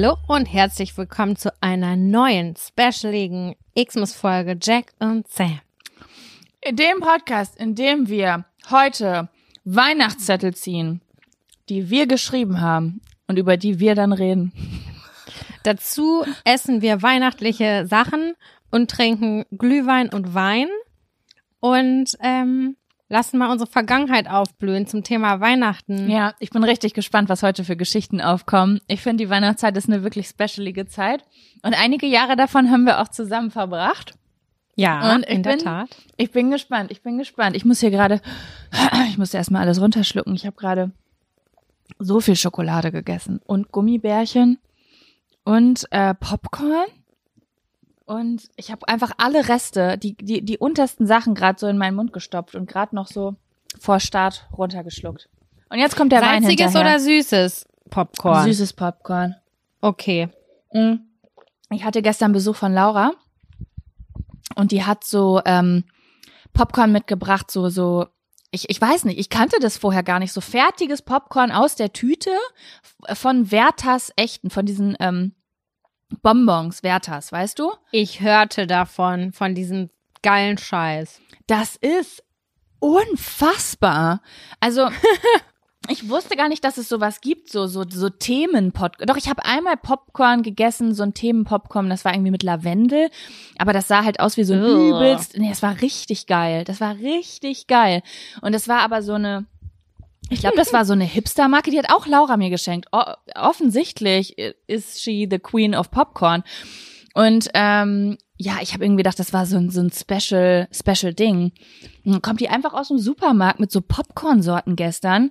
Hallo und herzlich willkommen zu einer neuen specialigen Xmas-Folge Jack und Sam. In dem Podcast, in dem wir heute Weihnachtszettel ziehen, die wir geschrieben haben und über die wir dann reden. Dazu essen wir weihnachtliche Sachen und trinken Glühwein und Wein und ähm, lassen mal unsere Vergangenheit aufblühen zum Thema Weihnachten. Ja, ich bin richtig gespannt, was heute für Geschichten aufkommen. Ich finde, die Weihnachtszeit ist eine wirklich specialige Zeit. Und einige Jahre davon haben wir auch zusammen verbracht. Ja, Und in der bin- Tat. Ich bin gespannt, ich bin gespannt. Ich muss hier gerade, ich muss erstmal alles runterschlucken. Ich habe gerade so viel Schokolade gegessen und Gummibärchen und äh, Popcorn. Und ich habe einfach alle Reste, die, die, die untersten Sachen gerade so in meinen Mund gestopft und gerade noch so vor Start runtergeschluckt. Und jetzt kommt der Wein Salziges hinterher. oder süßes Popcorn? Süßes Popcorn. Okay. Mm. Ich hatte gestern Besuch von Laura und die hat so ähm, Popcorn mitgebracht, so so. Ich, ich weiß nicht, ich kannte das vorher gar nicht. So fertiges Popcorn aus der Tüte von Werthas echten, von diesen ähm, Bonbons Werthas, weißt du? Ich hörte davon, von diesem geilen Scheiß. Das ist unfassbar. Also ich wusste gar nicht, dass es sowas gibt, so so so Themenpopcorn. Doch ich habe einmal Popcorn gegessen, so ein Themenpopcorn, das war irgendwie mit Lavendel, aber das sah halt aus wie so ein Ugh. übelst. Nee, das war richtig geil. Das war richtig geil. Und das war aber so eine ich glaube, das war so eine Hipster-Marke, die hat auch Laura mir geschenkt. O offensichtlich ist she the queen of Popcorn. Und ähm, ja, ich habe irgendwie gedacht, das war so ein, so ein Special, Special Ding. Dann kommt die einfach aus dem Supermarkt mit so Popcorn-Sorten gestern.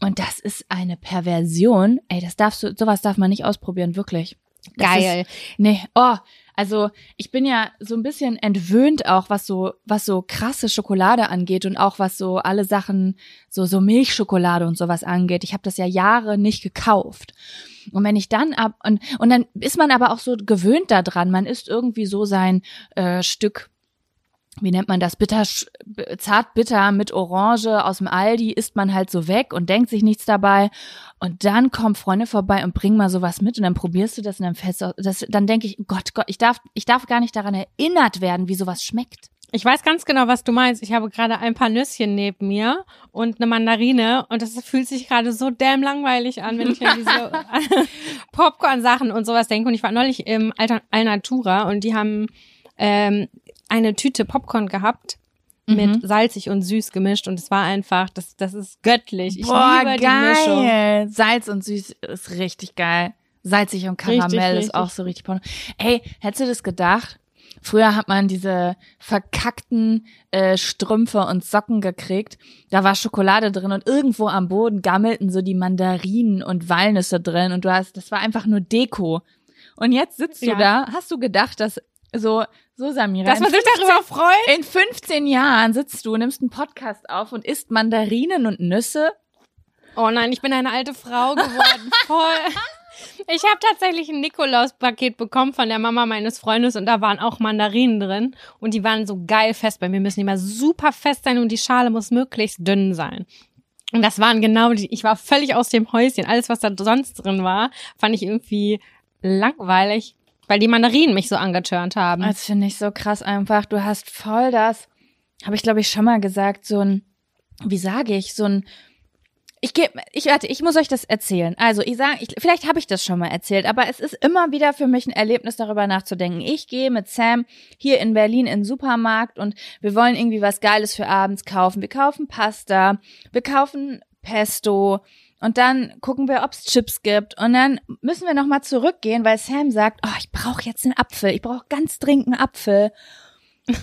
Und das ist eine Perversion. Ey, das darfst du, sowas darf man nicht ausprobieren, wirklich. Geil. Nee, oh, also ich bin ja so ein bisschen entwöhnt auch, was so, was so krasse Schokolade angeht und auch was so alle Sachen, so, so Milchschokolade und sowas angeht. Ich habe das ja Jahre nicht gekauft. Und wenn ich dann ab und, und dann ist man aber auch so gewöhnt daran, man isst irgendwie so sein äh, Stück, wie nennt man das, bitter, zart bitter mit Orange aus dem Aldi, isst man halt so weg und denkt sich nichts dabei. Und dann kommen Freunde vorbei und bringen mal sowas mit und dann probierst du das und dann fällst du, das, dann denke ich, Gott, Gott, ich darf, ich darf gar nicht daran erinnert werden, wie sowas schmeckt. Ich weiß ganz genau, was du meinst. Ich habe gerade ein paar Nüsschen neben mir und eine Mandarine und das fühlt sich gerade so damn langweilig an, wenn ich an diese Popcorn-Sachen und sowas denke. Und ich war neulich im Alter Alnatura und die haben ähm, eine Tüte Popcorn gehabt mit salzig und süß gemischt und es war einfach, das, das ist göttlich. Ich liebe die Mischung. geil. Salz und süß ist richtig geil. Salzig und Karamell Richtig, ist richtig. auch so richtig porno. Ey, hättest du das gedacht? Früher hat man diese verkackten äh, Strümpfe und Socken gekriegt. Da war Schokolade drin und irgendwo am Boden gammelten so die Mandarinen und Walnüsse drin und du hast, das war einfach nur Deko. Und jetzt sitzt du Ja. da, hast du gedacht, dass so, so Samira, Dass man sich darüber freut. in 15 Jahren sitzt du, nimmst einen Podcast auf und isst Mandarinen und Nüsse Oh nein, ich bin eine alte Frau geworden. Voll. Ich habe tatsächlich ein Nikolaus-Paket bekommen von der Mama meines Freundes und da waren auch Mandarinen drin und die waren so geil fest. Bei mir müssen die mal super fest sein und die Schale muss möglichst dünn sein. Und das waren genau die, ich war völlig aus dem Häuschen. Alles, was da sonst drin war, fand ich irgendwie langweilig, weil die Mandarinen mich so angeturnt haben. Das finde ich so krass einfach. Du hast voll das, habe ich glaube ich schon mal gesagt, so ein, wie sage ich, so ein, ich gebe, ich warte, ich muss euch das erzählen. Also ich sage, ich, vielleicht habe ich das schon mal erzählt, aber es ist immer wieder für mich ein Erlebnis, darüber nachzudenken. Ich gehe mit Sam hier in Berlin in den Supermarkt und wir wollen irgendwie was Geiles für abends kaufen. Wir kaufen Pasta, wir kaufen Pesto, und dann gucken wir, ob es Chips gibt. Und dann müssen wir nochmal zurückgehen, weil Sam sagt, oh, ich brauche jetzt einen Apfel. Ich brauche ganz dringend einen Apfel.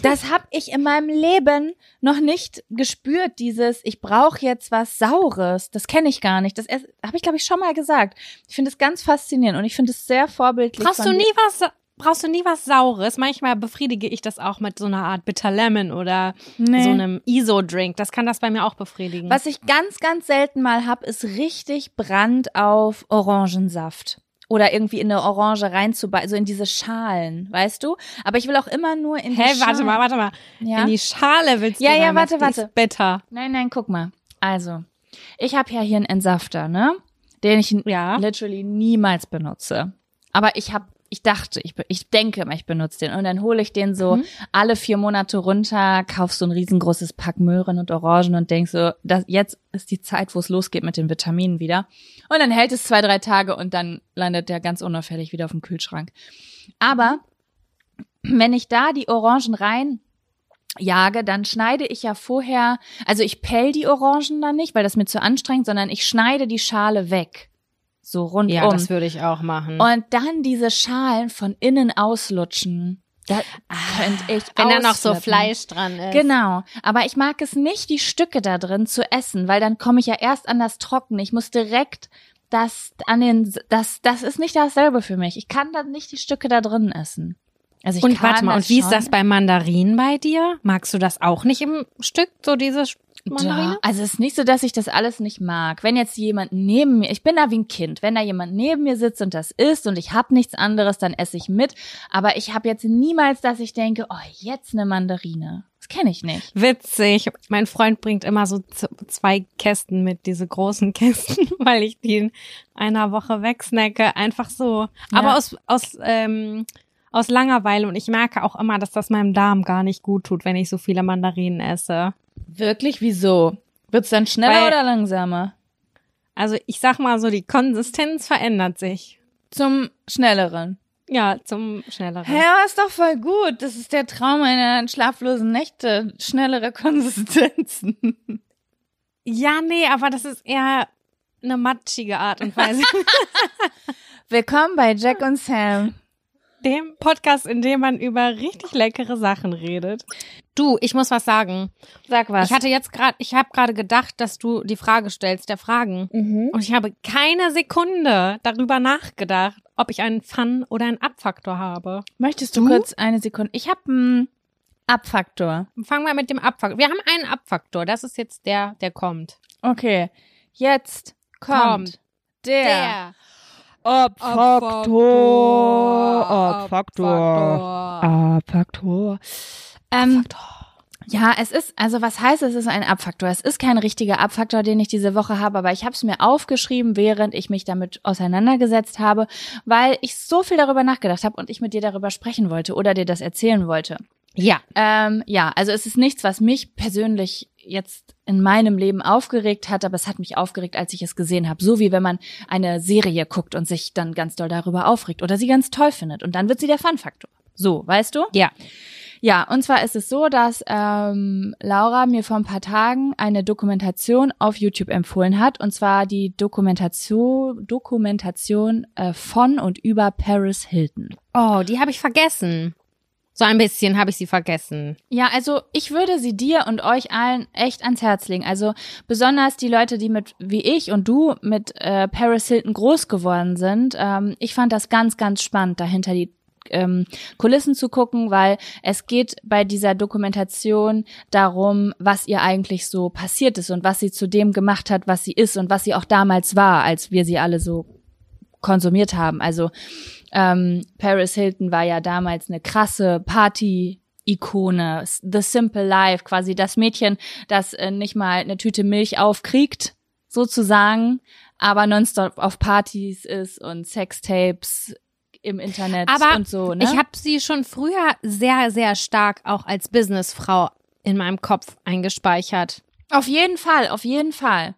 Das habe ich in meinem Leben noch nicht gespürt, dieses, ich brauche jetzt was Saures. Das kenne ich gar nicht. Das habe ich, glaube ich, schon mal gesagt. Ich finde es ganz faszinierend und ich finde es sehr vorbildlich. Brauchst du nie was, brauchst du nie was Saures? Manchmal befriedige ich das auch mit so einer Art Bitter Lemon oder Nee. so einem ISO-Drink. Das kann das bei mir auch befriedigen. Was ich ganz, ganz selten mal hab, ist richtig Brand auf Orangensaft. Oder irgendwie in eine Orange reinzubeißen, so in diese Schalen, weißt du? Aber ich will auch immer nur in die Hä, warte mal, warte mal. Ja? In die Schale willst du Ja, ja, warte, warte. bitter. Nein, nein, guck mal. Also, ich habe ja hier einen Entsafter, ne? Den ich Ja. literally niemals benutze. Aber ich habe ich dachte, ich, ich denke, ich benutze den. Und dann hole ich den so mhm. alle vier Monate runter, kauf so ein riesengroßes Pack Möhren und Orangen und denk so, das, jetzt ist die Zeit, wo es losgeht mit den Vitaminen wieder. Und dann hält es zwei, drei Tage und dann landet der ganz unauffällig wieder auf dem Kühlschrank. Aber wenn ich da die Orangen rein jage, dann schneide ich ja vorher, also ich pell die Orangen dann nicht, weil das mir zu anstrengend, sondern ich schneide die Schale weg so rundum. Ja, das würde ich auch machen. Und dann diese Schalen von innen auslutschen. Da ah, könnte ich Wenn da noch so Fleisch dran ist. Genau. Aber ich mag es nicht, die Stücke da drin zu essen, weil dann komme ich ja erst an das Trocken. Ich muss direkt das an den, das, das ist nicht dasselbe für mich. Ich kann dann nicht die Stücke da drin essen. Also ich und warte mal, und wie schon. ist das bei Mandarinen bei dir? Magst du das auch nicht im Stück, so diese Mandarine? Da, also es ist nicht so, dass ich das alles nicht mag. Wenn jetzt jemand neben mir, ich bin da wie ein Kind, wenn da jemand neben mir sitzt und das isst und ich hab nichts anderes, dann esse ich mit. Aber ich habe jetzt niemals, dass ich denke, oh, jetzt eine Mandarine. Das kenne ich nicht. Witzig. Mein Freund bringt immer so zwei Kästen mit, diese großen Kästen, weil ich die in einer Woche wegsnacke. Einfach so. Ja. Aber aus, aus, ähm, aus Langeweile und ich merke auch immer, dass das meinem Darm gar nicht gut tut, wenn ich so viele Mandarinen esse. Wirklich? Wieso? Wird's dann schneller Weil, oder langsamer? Also ich sag mal so, die Konsistenz verändert sich. Zum schnelleren. Ja, zum schnelleren. Ja, ist doch voll gut. Das ist der Traum meiner schlaflosen Nächte. Schnellere Konsistenzen. Ja, nee, aber das ist eher eine matschige Art und Weise. Willkommen bei Jack und Sam dem Podcast, in dem man über richtig leckere Sachen redet. Du, ich muss was sagen. Sag was. Ich hatte jetzt gerade, ich habe gerade gedacht, dass du die Frage stellst, der Fragen. Mhm. Und ich habe keine Sekunde darüber nachgedacht, ob ich einen Fun- oder einen Abfaktor habe. Möchtest du, du? kurz eine Sekunde? Ich habe einen Abfaktor. Fangen wir mit dem Abfaktor. Wir haben einen Abfaktor. Das ist jetzt der, der kommt. Okay. Jetzt kommt, kommt der, der Abfaktor. Abfaktor. Abfaktor. Ähm, ja, es ist, also was heißt, es ist ein Abfaktor? Es ist kein richtiger Abfaktor, den ich diese Woche habe, aber ich habe es mir aufgeschrieben, während ich mich damit auseinandergesetzt habe, weil ich so viel darüber nachgedacht habe und ich mit dir darüber sprechen wollte oder dir das erzählen wollte. Ja. Ähm, ja, also es ist nichts, was mich persönlich jetzt in meinem Leben aufgeregt hat, aber es hat mich aufgeregt, als ich es gesehen habe. So wie wenn man eine Serie guckt und sich dann ganz doll darüber aufregt oder sie ganz toll findet und dann wird sie der Fun-Faktor. So, weißt du? Ja. Ja, und zwar ist es so, dass ähm, Laura mir vor ein paar Tagen eine Dokumentation auf YouTube empfohlen hat, und zwar die Dokumentation, Dokumentation äh, von und über Paris Hilton. Oh, die habe ich vergessen. So ein bisschen habe ich sie vergessen. Ja, also ich würde sie dir und euch allen echt ans Herz legen. Also besonders die Leute, die mit, wie ich und du, mit äh, Paris Hilton groß geworden sind. Ähm, ich fand das ganz, ganz spannend, dahinter die ähm, Kulissen zu gucken, weil es geht bei dieser Dokumentation darum, was ihr eigentlich so passiert ist und was sie zu dem gemacht hat, was sie ist und was sie auch damals war, als wir sie alle so konsumiert haben. Also ähm, Paris Hilton war ja damals eine krasse Party. Ikone, The Simple Life, quasi das Mädchen, das äh, nicht mal eine Tüte Milch aufkriegt, sozusagen, aber nonstop auf Partys ist und Sextapes im Internet aber und so. Ne? Ich habe sie schon früher sehr, sehr stark auch als Businessfrau in meinem Kopf eingespeichert. Auf jeden Fall, auf jeden Fall.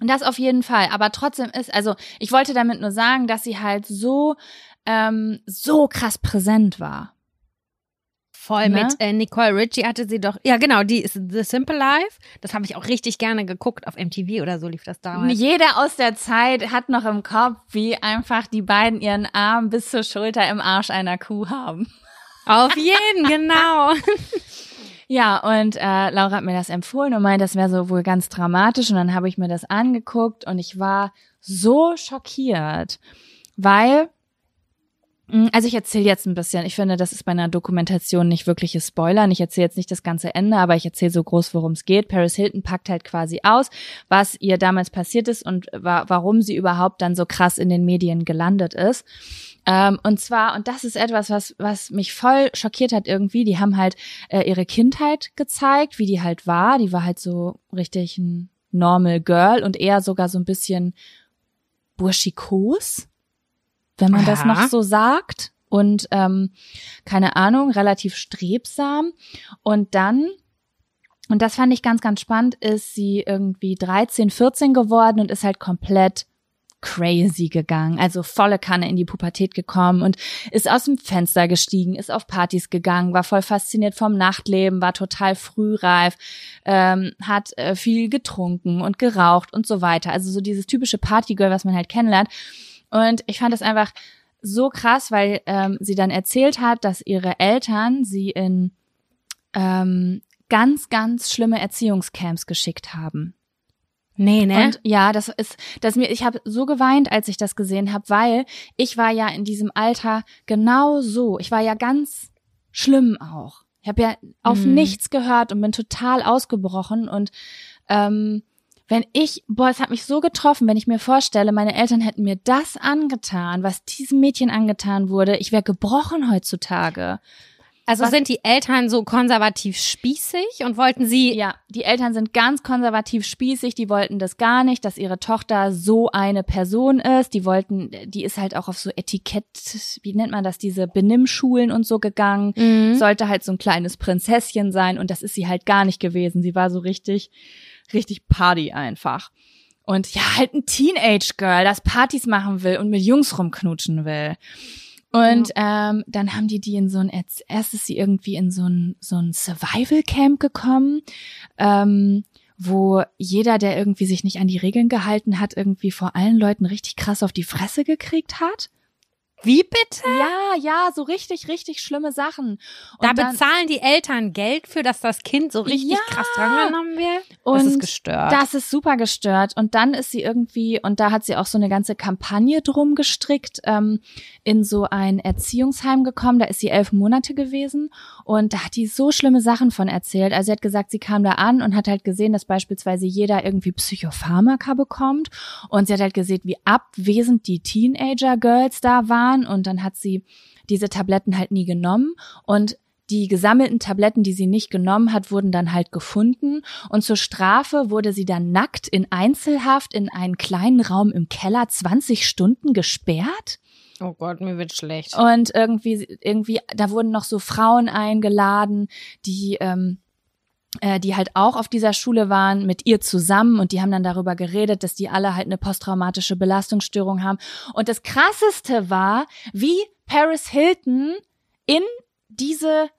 Das auf jeden Fall. Aber trotzdem ist, also ich wollte damit nur sagen, dass sie halt so, ähm, so krass präsent war. Voll ne? mit äh, Nicole Richie hatte sie doch. Ja, genau, die ist The Simple Life. Das habe ich auch richtig gerne geguckt. Auf MTV oder so lief das damals. Jeder aus der Zeit hat noch im Kopf, wie einfach die beiden ihren Arm bis zur Schulter im Arsch einer Kuh haben. Auf jeden, genau. Ja, und äh, Laura hat mir das empfohlen und meint, das wäre so wohl ganz dramatisch. Und dann habe ich mir das angeguckt und ich war so schockiert, weil hm, also ich erzähle jetzt ein bisschen. Ich finde, das ist bei einer Dokumentation nicht wirkliches Spoilern. Ich erzähle jetzt nicht das ganze Ende, aber ich erzähle so groß, worum es geht. Paris Hilton packt halt quasi aus, was ihr damals passiert ist und wa warum sie überhaupt dann so krass in den Medien gelandet ist. Ähm, und zwar, und das ist etwas, was, was mich voll schockiert hat irgendwie, die haben halt äh, ihre Kindheit gezeigt, wie die halt war. Die war halt so richtig ein Normal Girl und eher sogar so ein bisschen burschikos. wenn man das Ja. noch so sagt. Und ähm, keine Ahnung, relativ strebsam. Und dann, und das fand ich ganz, ganz spannend, ist sie irgendwie 13, 14 geworden und ist halt komplett crazy gegangen, also volle Kanne in die Pubertät gekommen und ist aus dem Fenster gestiegen, ist auf Partys gegangen, war voll fasziniert vom Nachtleben, war total frühreif, ähm, hat äh, viel getrunken und geraucht und so weiter. Also so dieses typische Partygirl, was man halt kennenlernt. Und ich fand das einfach so krass, weil ähm, sie dann erzählt hat, dass ihre Eltern sie in ähm, ganz, ganz schlimme Erziehungscamps geschickt haben. Nee, ne? Und ja, das ist, das mir, ich habe so geweint, als ich das gesehen habe, weil ich war ja in diesem Alter genau so. Ich war ja ganz schlimm auch. Ich habe ja auf Mhm. nichts gehört und bin total ausgebrochen. Und ähm, wenn ich, boah, es hat mich so getroffen, wenn ich mir vorstelle, meine Eltern hätten mir das angetan, was diesem Mädchen angetan wurde, ich wäre gebrochen heutzutage. Also was- sind die Eltern so konservativ spießig und wollten sie Ja, die Eltern sind ganz konservativ spießig, die wollten das gar nicht, dass ihre Tochter so eine Person ist. Die wollten, die ist halt auch auf so Etikett, wie nennt man das, diese Benimmschulen und so gegangen. Mhm. Sollte halt so ein kleines Prinzesschen sein und das ist sie halt gar nicht gewesen. Sie war so richtig, richtig Party einfach. Und ja, halt ein Teenage-Girl, das Partys machen will und mit Jungs rumknutschen will. Und ähm, dann haben die die in so ein, erst erst ist sie irgendwie in so ein, so ein Survival-Camp gekommen, ähm, wo jeder, der irgendwie sich nicht an die Regeln gehalten hat, irgendwie vor allen Leuten richtig krass auf die Fresse gekriegt hat. Wie bitte? Ja, ja, so richtig, richtig schlimme Sachen. Und Da dann- bezahlen die Eltern Geld für, dass das Kind so richtig Ja. krass drangenommen wird. Und das ist gestört. Das ist super gestört. Und dann ist sie irgendwie, und da hat sie auch so eine ganze Kampagne drum gestrickt, ähm, in so ein Erziehungsheim gekommen. Da ist sie elf Monate gewesen. Und da hat die so schlimme Sachen von erzählt. Also sie hat gesagt, sie kam da an und hat halt gesehen, dass beispielsweise jeder irgendwie Psychopharmaka bekommt. Und sie hat halt gesehen, wie abwesend die Teenager-Girls da waren. Und dann hat sie diese Tabletten halt nie genommen. Und die gesammelten Tabletten, die sie nicht genommen hat, wurden dann halt gefunden. Und zur Strafe wurde sie dann nackt in Einzelhaft in einen kleinen Raum im Keller 20 Stunden gesperrt. oh Gott, mir wird schlecht. Und irgendwie, irgendwie, da wurden noch so Frauen eingeladen, die, ähm, äh, die halt auch auf dieser Schule waren, mit ihr zusammen und die haben dann darüber geredet, dass die alle halt eine posttraumatische Belastungsstörung haben. Und das krasseste war, wie Paris Hilton in diese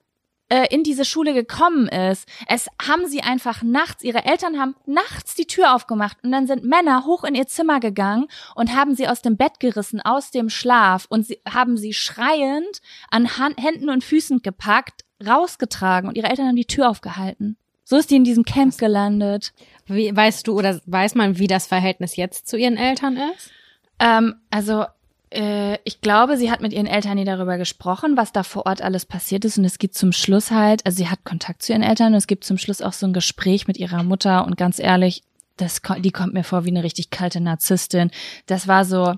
äh, in diese Schule gekommen ist. Es haben sie einfach nachts, ihre Eltern haben nachts die Tür aufgemacht und dann sind Männer hoch in ihr Zimmer gegangen und haben sie aus dem Bett gerissen, aus dem Schlaf und sie haben sie schreiend an Händen und Füßen gepackt, rausgetragen und ihre Eltern haben die Tür aufgehalten. So ist die in diesem Camp gelandet. Wie, weißt du oder weiß man, wie das Verhältnis jetzt zu ihren Eltern ist? Ähm, also äh, ich glaube, sie hat mit ihren Eltern nie darüber gesprochen, was da vor Ort alles passiert ist. Und es gibt zum Schluss halt, also sie hat Kontakt zu ihren Eltern und es gibt zum Schluss auch so ein Gespräch mit ihrer Mutter. Und ganz ehrlich, das, die kommt mir vor wie eine richtig kalte Narzisstin. Das war so,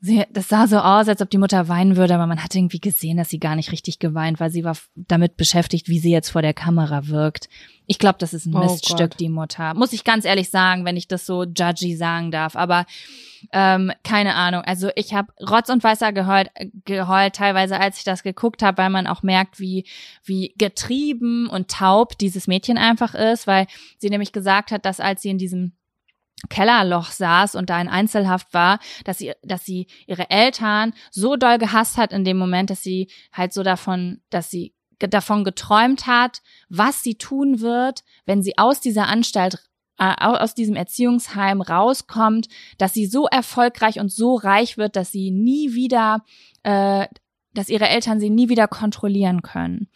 sie, das sah so aus, als ob die Mutter weinen würde, aber man hat irgendwie gesehen, dass sie gar nicht richtig geweint, weil sie war damit beschäftigt, wie sie jetzt vor der Kamera wirkt. Ich glaube, das ist ein Oh Miststück, Gott. die Mutter. Muss ich ganz ehrlich sagen, wenn ich das so judgy sagen darf. Aber ähm, keine Ahnung. Also ich habe Rotz und Wasser geheult, geheult teilweise, als ich das geguckt habe, weil man auch merkt, wie wie getrieben und taub dieses Mädchen einfach ist, weil sie nämlich gesagt hat, dass als sie in diesem Kellerloch saß und da in Einzelhaft war, dass sie, dass sie ihre Eltern so doll gehasst hat in dem Moment, dass sie halt so davon, dass sie davon geträumt hat, was sie tun wird, wenn sie aus dieser Anstalt äh, au- aus diesem Erziehungsheim rauskommt, dass sie so erfolgreich und so reich wird, dass sie nie wieder, äh, dass ihre Eltern sie nie wieder kontrollieren können.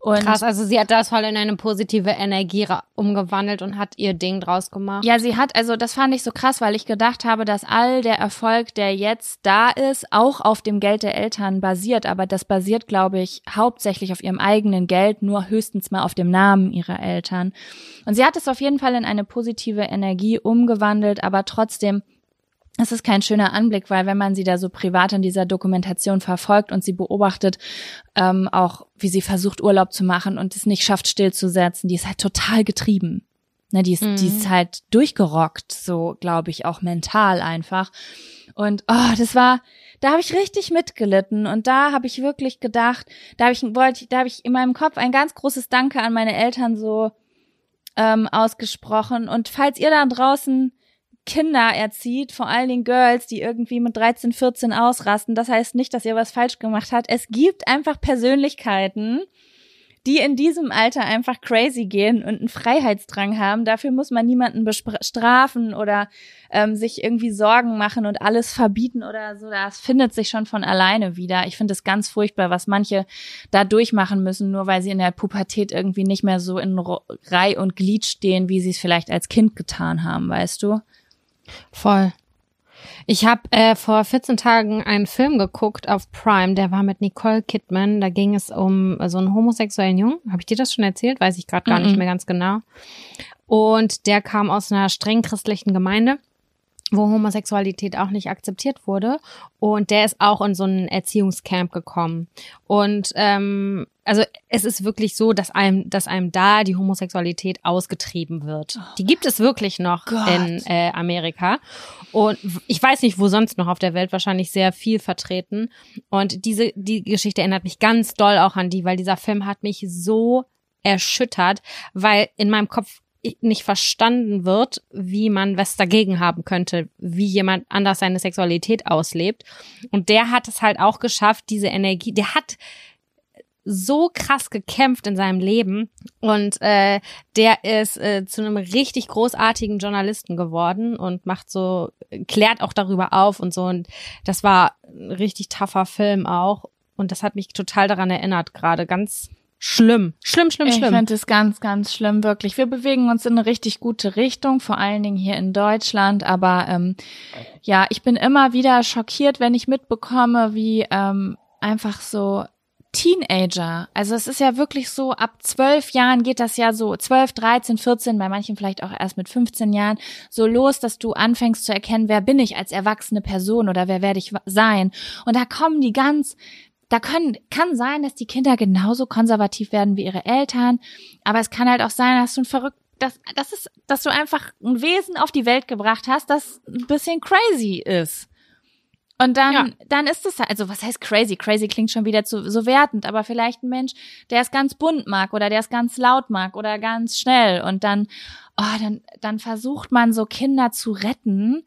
Und Krass, also sie hat das voll in eine positive Energie umgewandelt und hat ihr Ding draus gemacht. Ja, sie hat, also das fand ich so krass, weil ich gedacht habe, dass all der Erfolg, der jetzt da ist, auch auf dem Geld der Eltern basiert. Aber das basiert, glaube ich, hauptsächlich auf ihrem eigenen Geld, nur höchstens mal auf dem Namen ihrer Eltern. Und sie hat es auf jeden Fall in eine positive Energie umgewandelt, aber trotzdem es ist kein schöner Anblick, weil wenn man sie da so privat in dieser Dokumentation verfolgt und sie beobachtet, ähm, auch wie sie versucht Urlaub zu machen und es nicht schafft stillzusetzen, die ist halt total getrieben. Ne, die, ist, Mhm. die ist halt durchgerockt, so glaube ich auch mental einfach. Und oh, das war, da habe ich richtig mitgelitten und da habe ich wirklich gedacht, da habe ich wollte, da habe ich in meinem Kopf ein ganz großes Danke an meine Eltern so ähm, ausgesprochen. Und falls ihr da draußen Kinder erzieht, vor allen Dingen Girls, die irgendwie mit 13, 14 ausrasten, das heißt nicht, dass ihr was falsch gemacht habt. Es gibt einfach Persönlichkeiten, die in diesem Alter einfach crazy gehen und einen Freiheitsdrang haben. Dafür muss man niemanden bestrafen oder ähm, sich irgendwie Sorgen machen und alles verbieten oder so. Das findet sich schon von alleine wieder. Ich finde es ganz furchtbar, was manche da durchmachen müssen, nur weil sie in der Pubertät irgendwie nicht mehr so in Reih und Glied stehen, wie sie es vielleicht als Kind getan haben, weißt du? Voll. Ich habe äh, vor 14 Tagen einen Film geguckt auf Prime, der war mit Nicole Kidman. Da ging es um so einen homosexuellen Jungen. Habe ich dir das schon erzählt? Weiß ich gerade gar mm -mm. nicht mehr ganz genau. Und der kam aus einer streng christlichen Gemeinde wo Homosexualität auch nicht akzeptiert wurde. Und der ist auch in so ein Erziehungscamp gekommen. Und ähm, also es ist wirklich so, dass einem, dass einem da die Homosexualität ausgetrieben wird. Die gibt es wirklich noch Gott. in äh, Amerika. Und ich weiß nicht, wo sonst noch auf der Welt wahrscheinlich sehr viel vertreten. Und diese, die Geschichte erinnert mich ganz doll auch an die, weil dieser Film hat mich so erschüttert, weil in meinem Kopf nicht verstanden wird, wie man was dagegen haben könnte, wie jemand anders seine Sexualität auslebt. Und der hat es halt auch geschafft, diese Energie, der hat so krass gekämpft in seinem Leben. Und äh, der ist äh, zu einem richtig großartigen Journalisten geworden und macht so klärt auch darüber auf und so. Und das war ein richtig tougher Film auch. Und das hat mich total daran erinnert gerade ganz schlimm. Schlimm, schlimm, schlimm. Ich finde es ganz, ganz schlimm, wirklich. Wir bewegen uns in eine richtig gute Richtung, vor allen Dingen hier in Deutschland. Aber ähm, ja, ich bin immer wieder schockiert, wenn ich mitbekomme, wie ähm, einfach so Teenager. Also es ist ja wirklich so, ab zwölf Jahren geht das ja so, zwölf, dreizehn, vierzehn, bei manchen vielleicht auch erst mit 15 Jahren, so los, dass du anfängst zu erkennen, wer bin ich als erwachsene Person oder wer werde ich sein. Und da kommen die ganz da können, kann sein, dass die Kinder genauso konservativ werden wie ihre Eltern, aber es kann halt auch sein, dass du ein verrückt, dass, das ist, dass du einfach ein Wesen auf die Welt gebracht hast, das ein bisschen crazy ist. Und dann, ja. dann ist es halt, also was heißt crazy? Crazy klingt schon wieder zu, so wertend, aber vielleicht ein Mensch, der es ganz bunt mag oder der es ganz laut mag oder ganz schnell und dann, oh, dann, dann versucht man so Kinder zu retten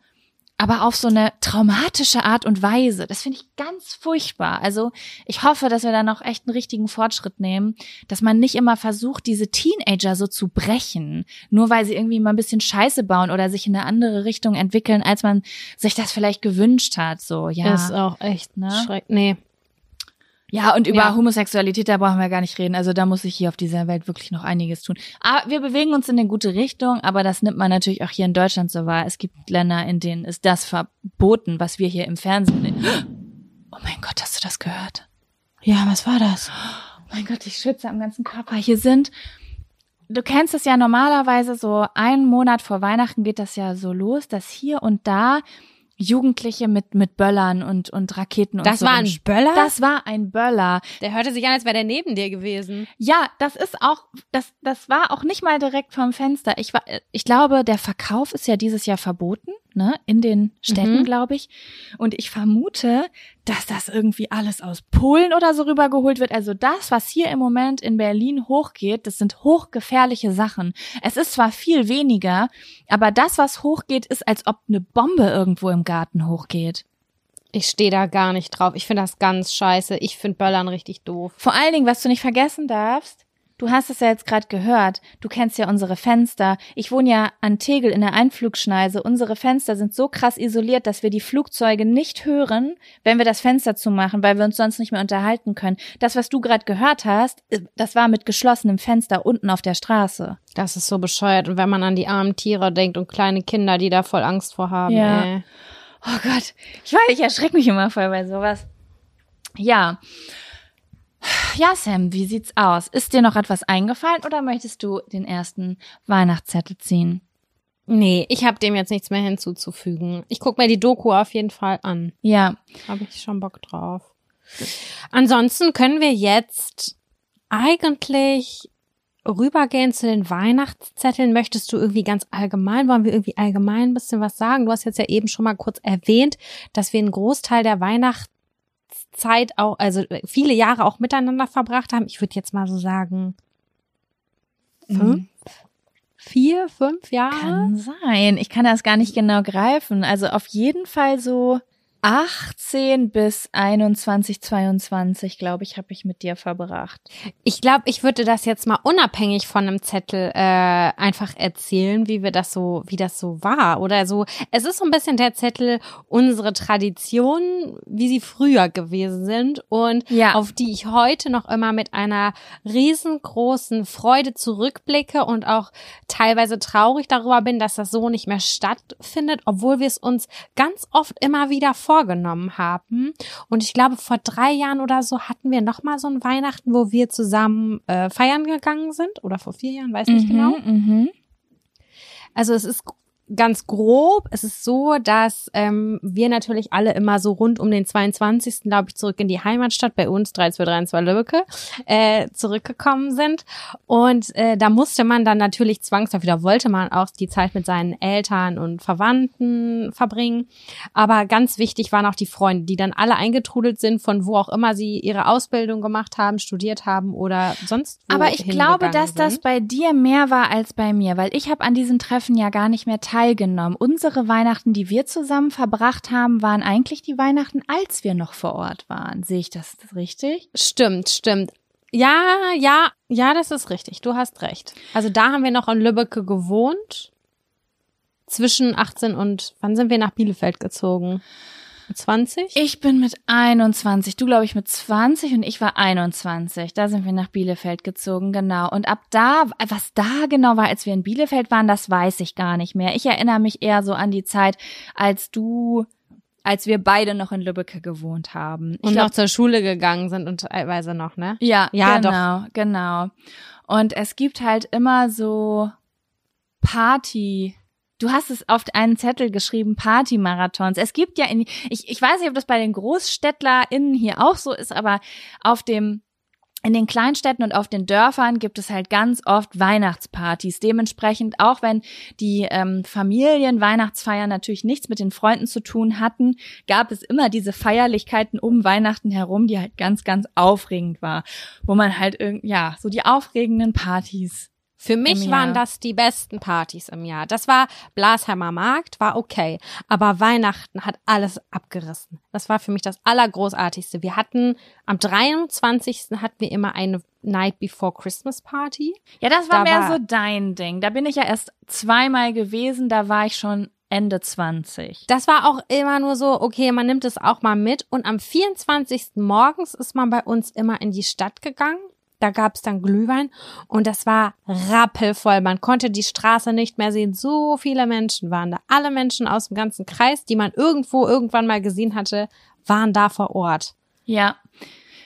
aber auf so eine traumatische Art und Weise. Das finde ich ganz furchtbar. Also ich hoffe, dass wir da noch echt einen richtigen Fortschritt nehmen, dass man nicht immer versucht, diese Teenager so zu brechen, nur weil sie irgendwie mal ein bisschen Scheiße bauen oder sich in eine andere Richtung entwickeln, als man sich das vielleicht gewünscht hat. So, ja. Ist auch echt ne? schrecklich. Nee, ja, und über ja. Homosexualität, da brauchen wir gar nicht reden. Also da muss ich hier auf dieser Welt wirklich noch einiges tun. Aber wir bewegen uns in eine gute Richtung, aber das nimmt man natürlich auch hier in Deutschland so wahr. Es gibt Länder, in denen ist das verboten, was wir hier im Fernsehen. Oh mein Gott, hast du das gehört? Ja, was war das? Oh mein Gott, ich schwitze am ganzen Körper. Hier sind du kennst es ja normalerweise so einen Monat vor Weihnachten geht das ja so los, dass hier und da Jugendliche mit, mit Böllern und, und Raketen und das so. Das war ein Böller? Das war ein Böller. Der hörte sich an, als wäre der neben dir gewesen. Ja, das ist auch, das, das war auch nicht mal direkt vom Fenster. Ich war, ich glaube, der Verkauf ist ja dieses Jahr verboten ne, in den Städten, mhm. glaube ich. Und ich vermute, dass das irgendwie alles aus Polen oder so rübergeholt wird. Also das, was hier im Moment in Berlin hochgeht, das sind hochgefährliche Sachen. Es ist zwar viel weniger, aber das, was hochgeht, ist, als ob eine Bombe irgendwo im Garten hochgeht. Ich stehe da gar nicht drauf. Ich finde das ganz scheiße. Ich finde Böllern richtig doof. Vor allen Dingen, was du nicht vergessen darfst, Du hast es ja jetzt gerade gehört. Du kennst ja unsere Fenster. Ich wohne ja an Tegel in der Einflugschneise. Unsere Fenster sind so krass isoliert, dass wir die Flugzeuge nicht hören, wenn wir das Fenster zumachen, weil wir uns sonst nicht mehr unterhalten können. Das, was du gerade gehört hast, äh, das war mit geschlossenem Fenster unten auf der Straße. Das ist so bescheuert. Und wenn man an die armen Tiere denkt und kleine Kinder, die da voll Angst vor haben. Ja. Ey. Oh Gott. Ich weiß, ich erschrecke mich immer voll bei sowas. Ja. Ja, Sam, wie sieht's aus? Ist dir noch etwas eingefallen oder möchtest du den ersten Weihnachtszettel ziehen? Nee, ich habe dem jetzt nichts mehr hinzuzufügen. Ich guck mir die Doku auf jeden Fall an. Ja. Habe ich schon Bock drauf. Ansonsten können wir jetzt eigentlich rübergehen zu den Weihnachtszetteln, möchtest du irgendwie ganz allgemein, wollen wir irgendwie allgemein ein bisschen was sagen? Du hast jetzt ja eben schon mal kurz erwähnt, dass wir einen Großteil der Weihnachtszeit auch, also viele Jahre auch miteinander verbracht haben. Ich würde jetzt mal so sagen, fünf, mhm. vier, fünf Jahre. Kann sein. Ich kann das gar nicht genau greifen. Also auf jeden Fall so 18 bis 21, 22, glaube ich, habe ich mit dir verbracht. Ich glaube, ich würde das jetzt mal unabhängig von einem Zettel äh, einfach erzählen, wie wir das so, wie das so war oder so. Es ist so ein bisschen der Zettel unsere Tradition, wie sie früher gewesen sind und ja. auf die ich heute noch immer mit einer riesengroßen Freude zurückblicke und auch teilweise traurig darüber bin, dass das so nicht mehr stattfindet, obwohl wir es uns ganz oft immer wieder vorgenommen haben. Und ich glaube, vor drei Jahren oder so hatten wir noch mal so ein Weihnachten, wo wir zusammen äh, feiern gegangen sind. Oder vor vier Jahren, weiß nicht mhm, genau. Mhm. Also es ist ganz grob, es ist so, dass ähm, wir natürlich alle immer so rund um den 22. glaube ich zurück in die Heimatstadt bei uns 3232 Lübbecke äh, zurückgekommen sind und äh, da musste man dann natürlich zwangsläufig, da wollte man auch die Zeit mit seinen Eltern und Verwandten verbringen, aber ganz wichtig waren auch die Freunde, die dann alle eingetrudelt sind von wo auch immer sie ihre Ausbildung gemacht haben, studiert haben oder sonst wo Aber ich glaube, dass sind. das bei dir mehr war als bei mir, weil ich habe an diesen Treffen ja gar nicht mehr teilgenommen teilgenommen. Unsere Weihnachten, die wir zusammen verbracht haben, waren eigentlich die Weihnachten, als wir noch vor Ort waren. Sehe ich das richtig? Stimmt, stimmt. Ja, ja, ja, das ist richtig. Du hast recht. Also da haben wir noch in Lübbecke gewohnt. Zwischen 18 und wann sind wir nach Bielefeld gezogen? 20? Ich bin mit 21, du glaube ich mit 20 und ich war 21. Da sind wir nach Bielefeld gezogen, genau. Und ab da, was da genau war, als wir in Bielefeld waren, das weiß ich gar nicht mehr. Ich erinnere mich eher so an die Zeit, als du als wir beide noch in Lübbecke gewohnt haben. Ich und glaub, noch zur Schule gegangen sind und teilweise noch, ne? Ja, ja, genau, doch. genau. Und es gibt halt immer so Party Du hast es auf einen Zettel geschrieben, Partymarathons. Es gibt ja in, ich, ich weiß nicht, ob das bei den GroßstädtlerInnen hier auch so ist, aber auf dem, in den Kleinstädten und auf den Dörfern gibt es halt ganz oft Weihnachtspartys. Dementsprechend, auch wenn die ähm, Familien Weihnachtsfeiern natürlich nichts mit den Freunden zu tun hatten, gab es immer diese Feierlichkeiten um Weihnachten herum, die halt ganz, ganz aufregend war. Wo man halt, ja, so die aufregenden Partys für mich waren das die besten Partys im Jahr. Das war Blasheimer Markt, war okay. Aber Weihnachten hat alles abgerissen. Das war für mich das Allergroßartigste. Wir hatten am 23. hatten wir immer eine Night Before Christmas Party. Ja, das war da mehr war, so dein Ding. Da bin ich ja erst zweimal gewesen. Da war ich schon Ende 20. Das war auch immer nur so, okay, man nimmt es auch mal mit. Und am 24. morgens ist man bei uns immer in die Stadt gegangen da gab es dann Glühwein und das war rappelvoll. Man konnte die Straße nicht mehr sehen. So viele Menschen waren da. Alle Menschen aus dem ganzen Kreis, die man irgendwo irgendwann mal gesehen hatte, waren da vor Ort. Ja.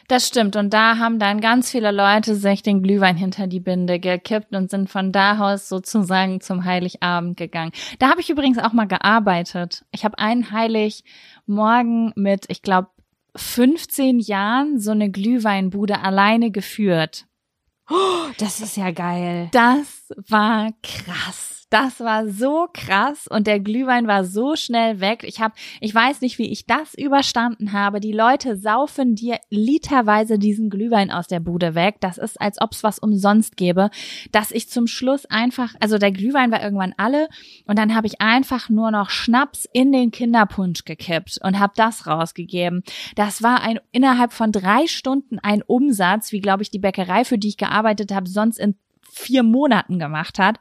Das stimmt. Und da haben dann ganz viele Leute sich den Glühwein hinter die Binde gekippt und sind von da aus sozusagen zum Heiligabend gegangen. Da habe ich übrigens auch mal gearbeitet. Ich habe einen Heiligmorgen mit, ich glaube, 15 Jahren so eine Glühweinbude alleine geführt. Oh, das ist ja geil. Das war krass. Das war so krass und der Glühwein war so schnell weg. Ich habe, ich weiß nicht, wie ich das überstanden habe. Die Leute saufen dir literweise diesen Glühwein aus der Bude weg. Das ist, als ob es was umsonst gäbe, dass ich zum Schluss einfach, also der Glühwein war irgendwann alle und dann habe ich einfach nur noch Schnaps in den Kinderpunsch gekippt und habe das rausgegeben. Das war ein innerhalb von drei Stunden ein Umsatz, wie glaube ich die Bäckerei, für die ich gearbeitet habe, sonst in vier Monaten gemacht hat.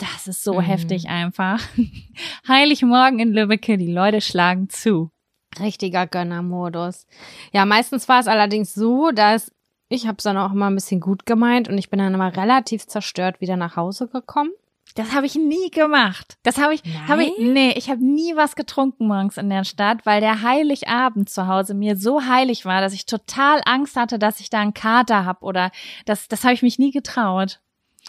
Das ist so mhm. heftig einfach. Heiligmorgen in Lübbecke, die Leute schlagen zu. Richtiger Gönnermodus. Ja, meistens war es allerdings so, dass ich habe es dann auch immer ein bisschen gut gemeint und ich bin dann immer relativ zerstört wieder nach Hause gekommen. Das habe ich nie gemacht. Das habe ich, habe ich, nee, ich habe nie was getrunken morgens in der Stadt, weil der Heiligabend zu Hause mir so heilig war, dass ich total Angst hatte, dass ich da einen Kater hab oder das, das habe ich mich nie getraut.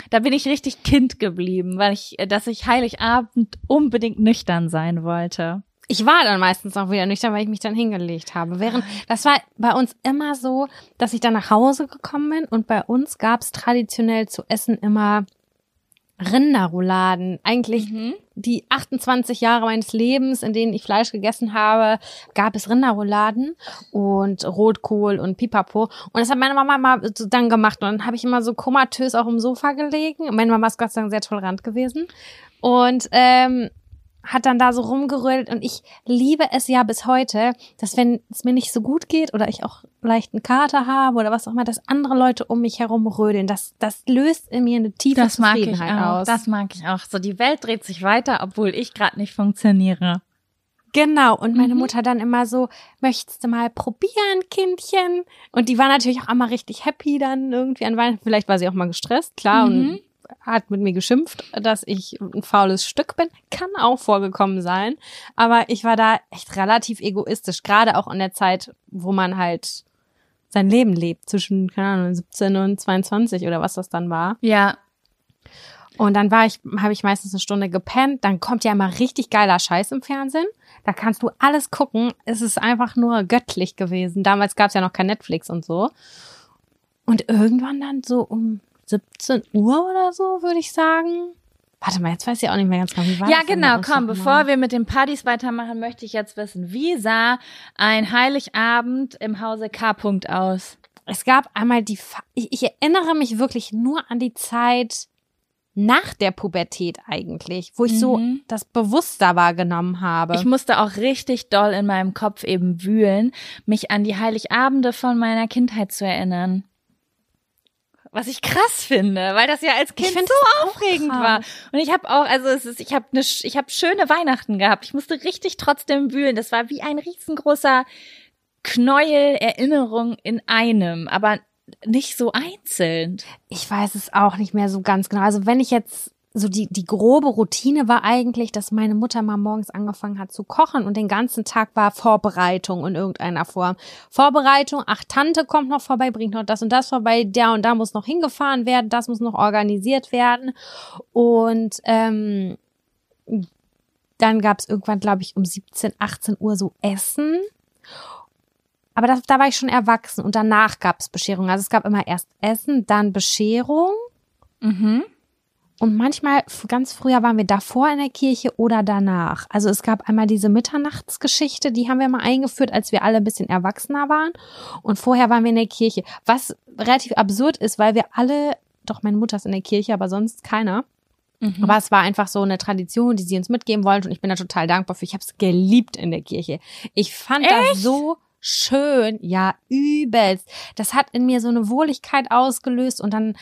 Da bin ich richtig Kind geblieben, weil ich, dass ich Heiligabend unbedingt nüchtern sein wollte. Ich war dann meistens auch wieder nüchtern, weil ich mich dann hingelegt habe. Während das war bei uns immer so, dass ich dann nach Hause gekommen bin und bei uns gab es traditionell zu essen immer Rinderrouladen. Eigentlich Mhm. die 28 Jahre meines Lebens, in denen ich Fleisch gegessen habe, gab es Rinderrouladen und Rotkohl und Pipapo. Und das hat meine Mama mal so dann gemacht. Und dann habe ich immer so komatös auch im Sofa gelegen. Und Meine Mama ist Gott sei Dank sehr tolerant gewesen. Und ähm, hat dann da so rumgerölt und ich liebe es ja bis heute, dass wenn es mir nicht so gut geht oder ich auch leicht einen Kater habe oder was auch immer, dass andere Leute um mich herum rödeln. Das, das löst in mir eine tiefe Das mag ich Zufriedenheit auch. aus. Das mag ich auch. So, die Welt dreht sich weiter, obwohl ich gerade nicht funktioniere. Genau, und meine Mhm. Mutter dann immer so, möchtest du mal probieren, Kindchen? Und die war natürlich auch immer richtig happy dann irgendwie an Weihnachten. Vielleicht war sie auch mal gestresst, klar, Mhm. und hat mit mir geschimpft, dass ich ein faules Stück bin. Kann auch vorgekommen sein. Aber ich war da echt relativ egoistisch, gerade auch in der Zeit, wo man halt sein Leben lebt, zwischen, keine Ahnung, 17 und 22 oder was das dann war. Ja. Und dann war ich, habe ich meistens eine Stunde gepennt. Dann kommt ja immer richtig geiler Scheiß im Fernsehen. Da kannst du alles gucken. Es ist einfach nur göttlich gewesen. Damals gab es ja noch kein Netflix und so. Und irgendwann dann so um 17 Uhr oder so, würde ich sagen. Warte mal, jetzt weiß ich auch nicht mehr ganz genau, wie war Ja, das denn genau. Komm, bevor wir mit den Partys weitermachen, möchte ich jetzt wissen, wie sah ein Heiligabend im Hause K. -Punkt aus? Es gab einmal die, Fa ich, ich erinnere mich wirklich nur an die Zeit nach der Pubertät eigentlich, wo ich so Mhm. das bewusster wahrgenommen habe. Ich musste auch richtig doll in meinem Kopf eben wühlen, mich an die Heiligabende von meiner Kindheit zu erinnern. Was ich krass finde, weil das ja als Kind so aufregend war. Und ich habe auch, also es ist, ich habe ne, ich habe schöne Weihnachten gehabt. Ich musste richtig trotzdem wühlen. Das war wie ein riesengroßer Knäuel Erinnerung in einem, aber nicht so einzeln. Ich weiß es auch nicht mehr so ganz genau. Also wenn ich jetzt so die, die grobe Routine war eigentlich, dass meine Mutter mal morgens angefangen hat zu kochen und den ganzen Tag war Vorbereitung in irgendeiner Form. Vorbereitung, ach, Tante kommt noch vorbei, bringt noch das und das vorbei, da und da muss noch hingefahren werden, das muss noch organisiert werden. Und ähm, dann gab es irgendwann, glaube ich, um 17, 18 Uhr so Essen. Aber das, da war ich schon erwachsen und danach gab es Bescherung. Also es gab immer erst Essen, dann Bescherung. Mhm. Und manchmal, ganz früher waren wir davor in der Kirche oder danach. Also es gab einmal diese Mitternachtsgeschichte, die haben wir mal eingeführt, als wir alle ein bisschen erwachsener waren. Und vorher waren wir in der Kirche. Was relativ absurd ist, weil wir alle, doch meine Mutter ist in der Kirche, aber sonst keiner. Mhm. Aber es war einfach so eine Tradition, die sie uns mitgeben wollte und ich bin da total dankbar für. Ich habe es geliebt in der Kirche. Ich fand das so schön, ja, übelst. Das hat in mir so eine Wohligkeit ausgelöst und dann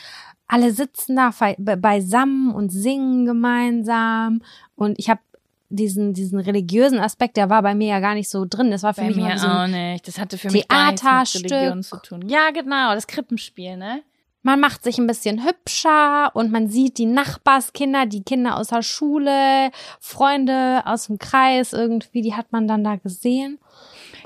alle sitzen da beisammen und singen gemeinsam und ich habe diesen diesen religiösen Aspekt, der war bei mir ja gar nicht so drin. Das war für Bei mich mir so auch nicht. Das hatte für mich nichts mit Theaterstück. Religion zu tun. Ja, genau, das Krippenspiel, ne? man macht sich ein bisschen hübscher und man sieht die Nachbarskinder, die Kinder aus der Schule, Freunde aus dem Kreis irgendwie, die hat man dann da gesehen.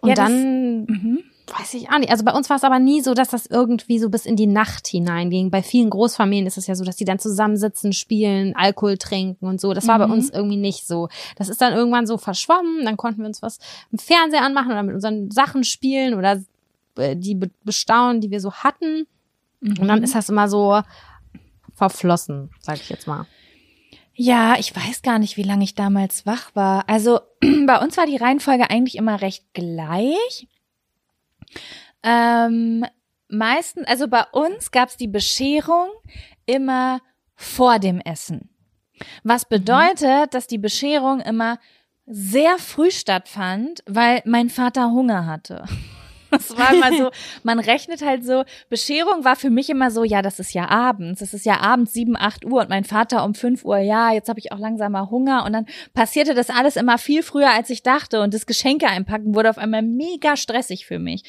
Und Ja, das- dann Mhm. Weiß ich auch nicht. Also bei uns war es aber nie so, dass das irgendwie so bis in die Nacht hineinging. Bei vielen Großfamilien ist es ja so, dass die dann zusammensitzen, spielen, Alkohol trinken und so. Das war bei Mhm. uns irgendwie nicht so. Das ist dann irgendwann so verschwommen. Dann konnten wir uns was im Fernseher anmachen oder mit unseren Sachen spielen oder äh, die be- bestaunen, die wir so hatten. Und Mhm. dann ist das immer so verflossen, sag ich jetzt mal. Ja, ich weiß gar nicht, wie lange ich damals wach war. Also bei uns war die Reihenfolge eigentlich immer recht gleich. Ähm, meistens, also bei uns gab's die Bescherung immer vor dem Essen. Was bedeutet, dass die Bescherung immer sehr früh stattfand, weil mein Vater Hunger hatte. Das war immer so, man rechnet halt so, Bescherung war für mich immer so, ja, das ist ja abends, das ist ja abends sieben, acht Uhr und mein Vater um fünf Uhr, ja, jetzt habe ich auch langsam mal Hunger und dann passierte das alles immer viel früher, als ich dachte und das Geschenke einpacken wurde auf einmal mega stressig für mich.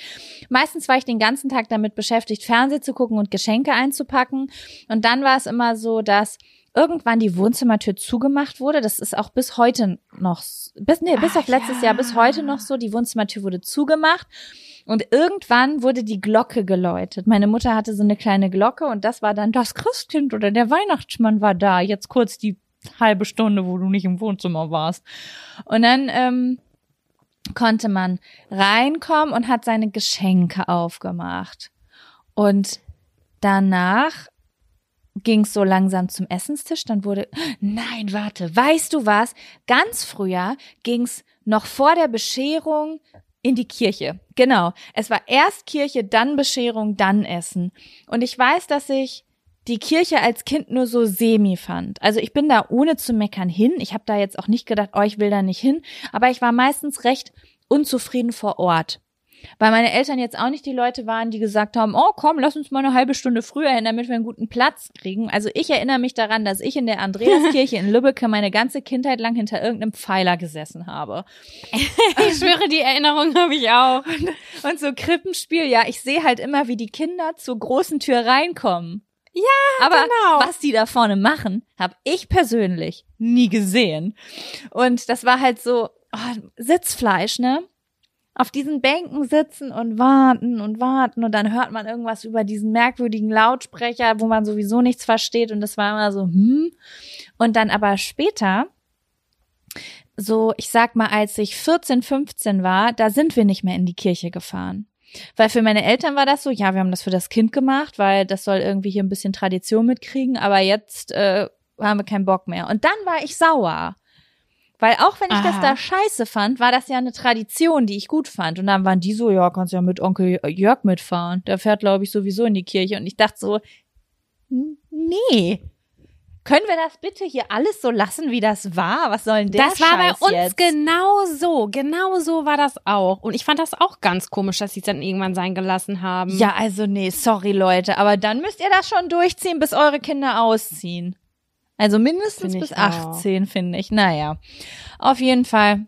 Meistens war ich den ganzen Tag damit beschäftigt, Fernseh zu gucken und Geschenke einzupacken und dann war es immer so, dass irgendwann die Wohnzimmertür zugemacht wurde. Das ist auch bis heute noch, bis, nee, bis Ah, auf letztes ja. Jahr, bis heute noch so. Die Wohnzimmertür wurde zugemacht. Und irgendwann wurde die Glocke geläutet. Meine Mutter hatte so eine kleine Glocke und das war dann das Christkind oder der Weihnachtsmann war da. Jetzt kurz die halbe Stunde, wo du nicht im Wohnzimmer warst. Und dann ähm, konnte man reinkommen und hat seine Geschenke aufgemacht. Und danach ging es so langsam zum Essenstisch, dann wurde, nein, warte, weißt du was? Ganz früher ging es noch vor der Bescherung in die Kirche. Genau. Es war erst Kirche, dann Bescherung, dann Essen. Und ich weiß, dass ich die Kirche als Kind nur so semi fand. Also ich bin da ohne zu meckern hin. Ich habe da jetzt auch nicht gedacht, oh, ich will da nicht hin. Aber ich war meistens recht unzufrieden vor Ort. Weil meine Eltern jetzt auch nicht die Leute waren, die gesagt haben, oh komm, lass uns mal eine halbe Stunde früher hin, damit wir einen guten Platz kriegen. Also ich erinnere mich daran, dass ich in der Andreaskirche in Lübbecke meine ganze Kindheit lang hinter irgendeinem Pfeiler gesessen habe. ich schwöre, die Erinnerung habe ich auch. Und, und so Krippenspiel, ja, ich sehe halt immer, wie die Kinder zur großen Tür reinkommen. Ja, Aber genau. was die da vorne machen, habe ich persönlich nie gesehen. Und das war halt so oh, Sitzfleisch, ne? Auf diesen Bänken sitzen und warten und warten und dann hört man irgendwas über diesen merkwürdigen Lautsprecher, wo man sowieso nichts versteht und das war immer so, hm. Und dann aber später, so, ich sag mal, als ich 14, 15 war, da sind wir nicht mehr in die Kirche gefahren. Weil für meine Eltern war das so, ja, wir haben das für das Kind gemacht, weil das soll irgendwie hier ein bisschen Tradition mitkriegen, aber jetzt äh, haben wir keinen Bock mehr. Und dann war ich sauer. Weil auch wenn ich Aha. das da scheiße fand, war das ja eine Tradition, die ich gut fand. Und dann waren die so, ja, kannst ja mit Onkel Jörg mitfahren. Der fährt, glaube ich, sowieso in die Kirche. Und ich dachte so, nee, können wir das bitte hier alles so lassen, wie das war? Was soll denn der Das war Scheiß bei uns jetzt? genau so. Genau so war das auch. Und ich fand das auch ganz komisch, dass sie es dann irgendwann sein gelassen haben. Ja, also nee, sorry Leute, aber dann müsst ihr das schon durchziehen, bis eure Kinder ausziehen. Also mindestens Find bis ich 18, finde ich. Naja, auf jeden Fall.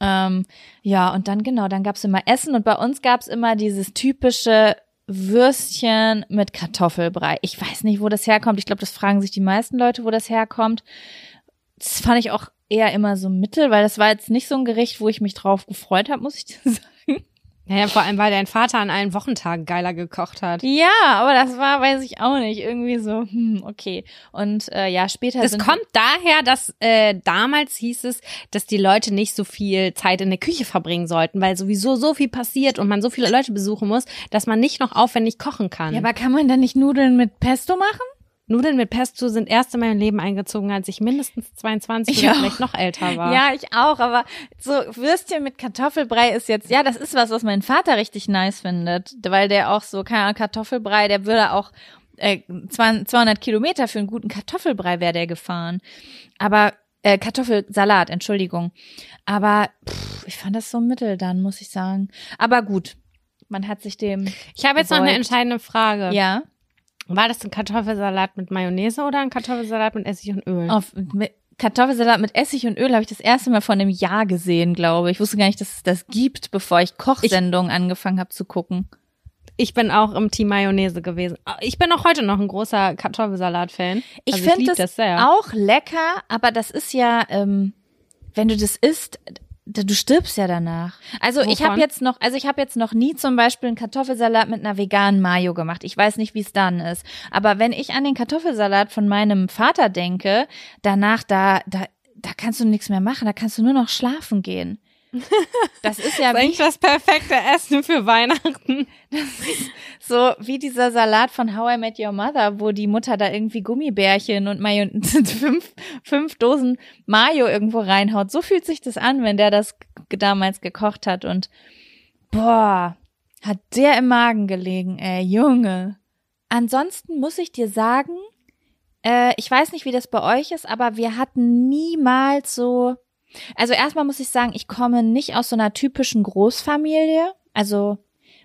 Ähm, ja, und dann genau, dann gab's immer Essen und bei uns gab's immer dieses typische Würstchen mit Kartoffelbrei. Ich weiß nicht, wo das herkommt. Ich glaube, das fragen sich die meisten Leute, wo das herkommt. Das fand ich auch eher immer so mittel, weil das war jetzt nicht so ein Gericht, wo ich mich drauf gefreut habe, muss ich sagen. Naja, vor allem, weil dein Vater an allen Wochentagen geiler gekocht hat. Ja, aber das war, weiß ich auch nicht, irgendwie so, hm, okay. Und äh, ja, später. Das kommt daher, dass äh, damals hieß es, dass die Leute nicht so viel Zeit in der Küche verbringen sollten, weil sowieso so viel passiert und man so viele Leute besuchen muss, dass man nicht noch aufwendig kochen kann. Ja, aber kann man dann nicht Nudeln mit Pesto machen? Nudeln mit Pesto sind erst in mein Leben eingezogen, als ich mindestens 22 Ich oder auch. vielleicht noch älter war. Ja, ich auch, aber so Würstchen mit Kartoffelbrei ist jetzt, ja, das ist was, was mein Vater richtig nice findet, weil der auch so, keine Ahnung, Kartoffelbrei, der würde auch äh, 200 Kilometer für einen guten Kartoffelbrei wäre der gefahren. Aber äh, Kartoffelsalat, Entschuldigung. Aber pff, ich fand das so mittel dann, muss ich sagen. Aber gut, man hat sich dem. Ich habe jetzt noch eine entscheidende Frage. Ja, War das ein Kartoffelsalat mit Mayonnaise oder ein Kartoffelsalat mit Essig und Öl? auf mit Kartoffelsalat mit Essig und Öl habe ich das erste Mal vor einem Jahr gesehen, glaube ich. Ich wusste gar nicht, dass es das gibt, bevor ich Kochsendungen angefangen habe zu gucken. Ich bin auch im Team Mayonnaise gewesen. Ich bin auch heute noch ein großer Kartoffelsalat-Fan. Ich Also finde das, das sehr. auch lecker, aber das ist ja, ähm, wenn du das isst, du stirbst ja danach. Also ich habe Wovon? jetzt noch, also ich habe jetzt noch nie zum Beispiel einen Kartoffelsalat mit einer veganen Mayo gemacht. Ich weiß nicht, wie es dann ist. Aber wenn ich an den Kartoffelsalat von meinem Vater denke, danach da, da, da kannst du nichts mehr machen. Da kannst du nur noch schlafen gehen. Das ist ja Das ist eigentlich das perfekte Essen für Weihnachten. So wie dieser Salat von How I Met Your Mother, wo die Mutter da irgendwie Gummibärchen und Mayo fünf, fünf Dosen Mayo irgendwo reinhaut. So fühlt sich das an, wenn der das damals gekocht hat. Und boah, hat der im Magen gelegen, ey, Junge. Ansonsten muss ich dir sagen, äh, ich weiß nicht, wie das bei euch ist, aber wir hatten niemals so. Also erstmal muss ich sagen, ich komme nicht aus so einer typischen Großfamilie. Also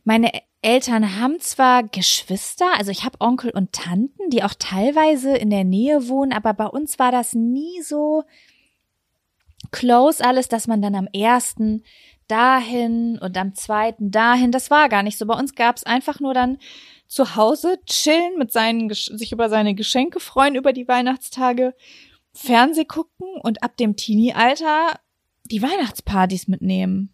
meine Eltern haben zwar Geschwister, also ich habe Onkel und Tanten, die auch teilweise in der Nähe wohnen, aber bei uns war das nie so close alles, dass man dann am ersten dahin und am zweiten dahin. Das war gar nicht so. Bei uns gab es einfach nur dann zu Hause chillen, mit seinen sich über seine Geschenke freuen über die Weihnachtstage, Fernseh gucken und ab dem Teenie-Alter die Weihnachtspartys mitnehmen.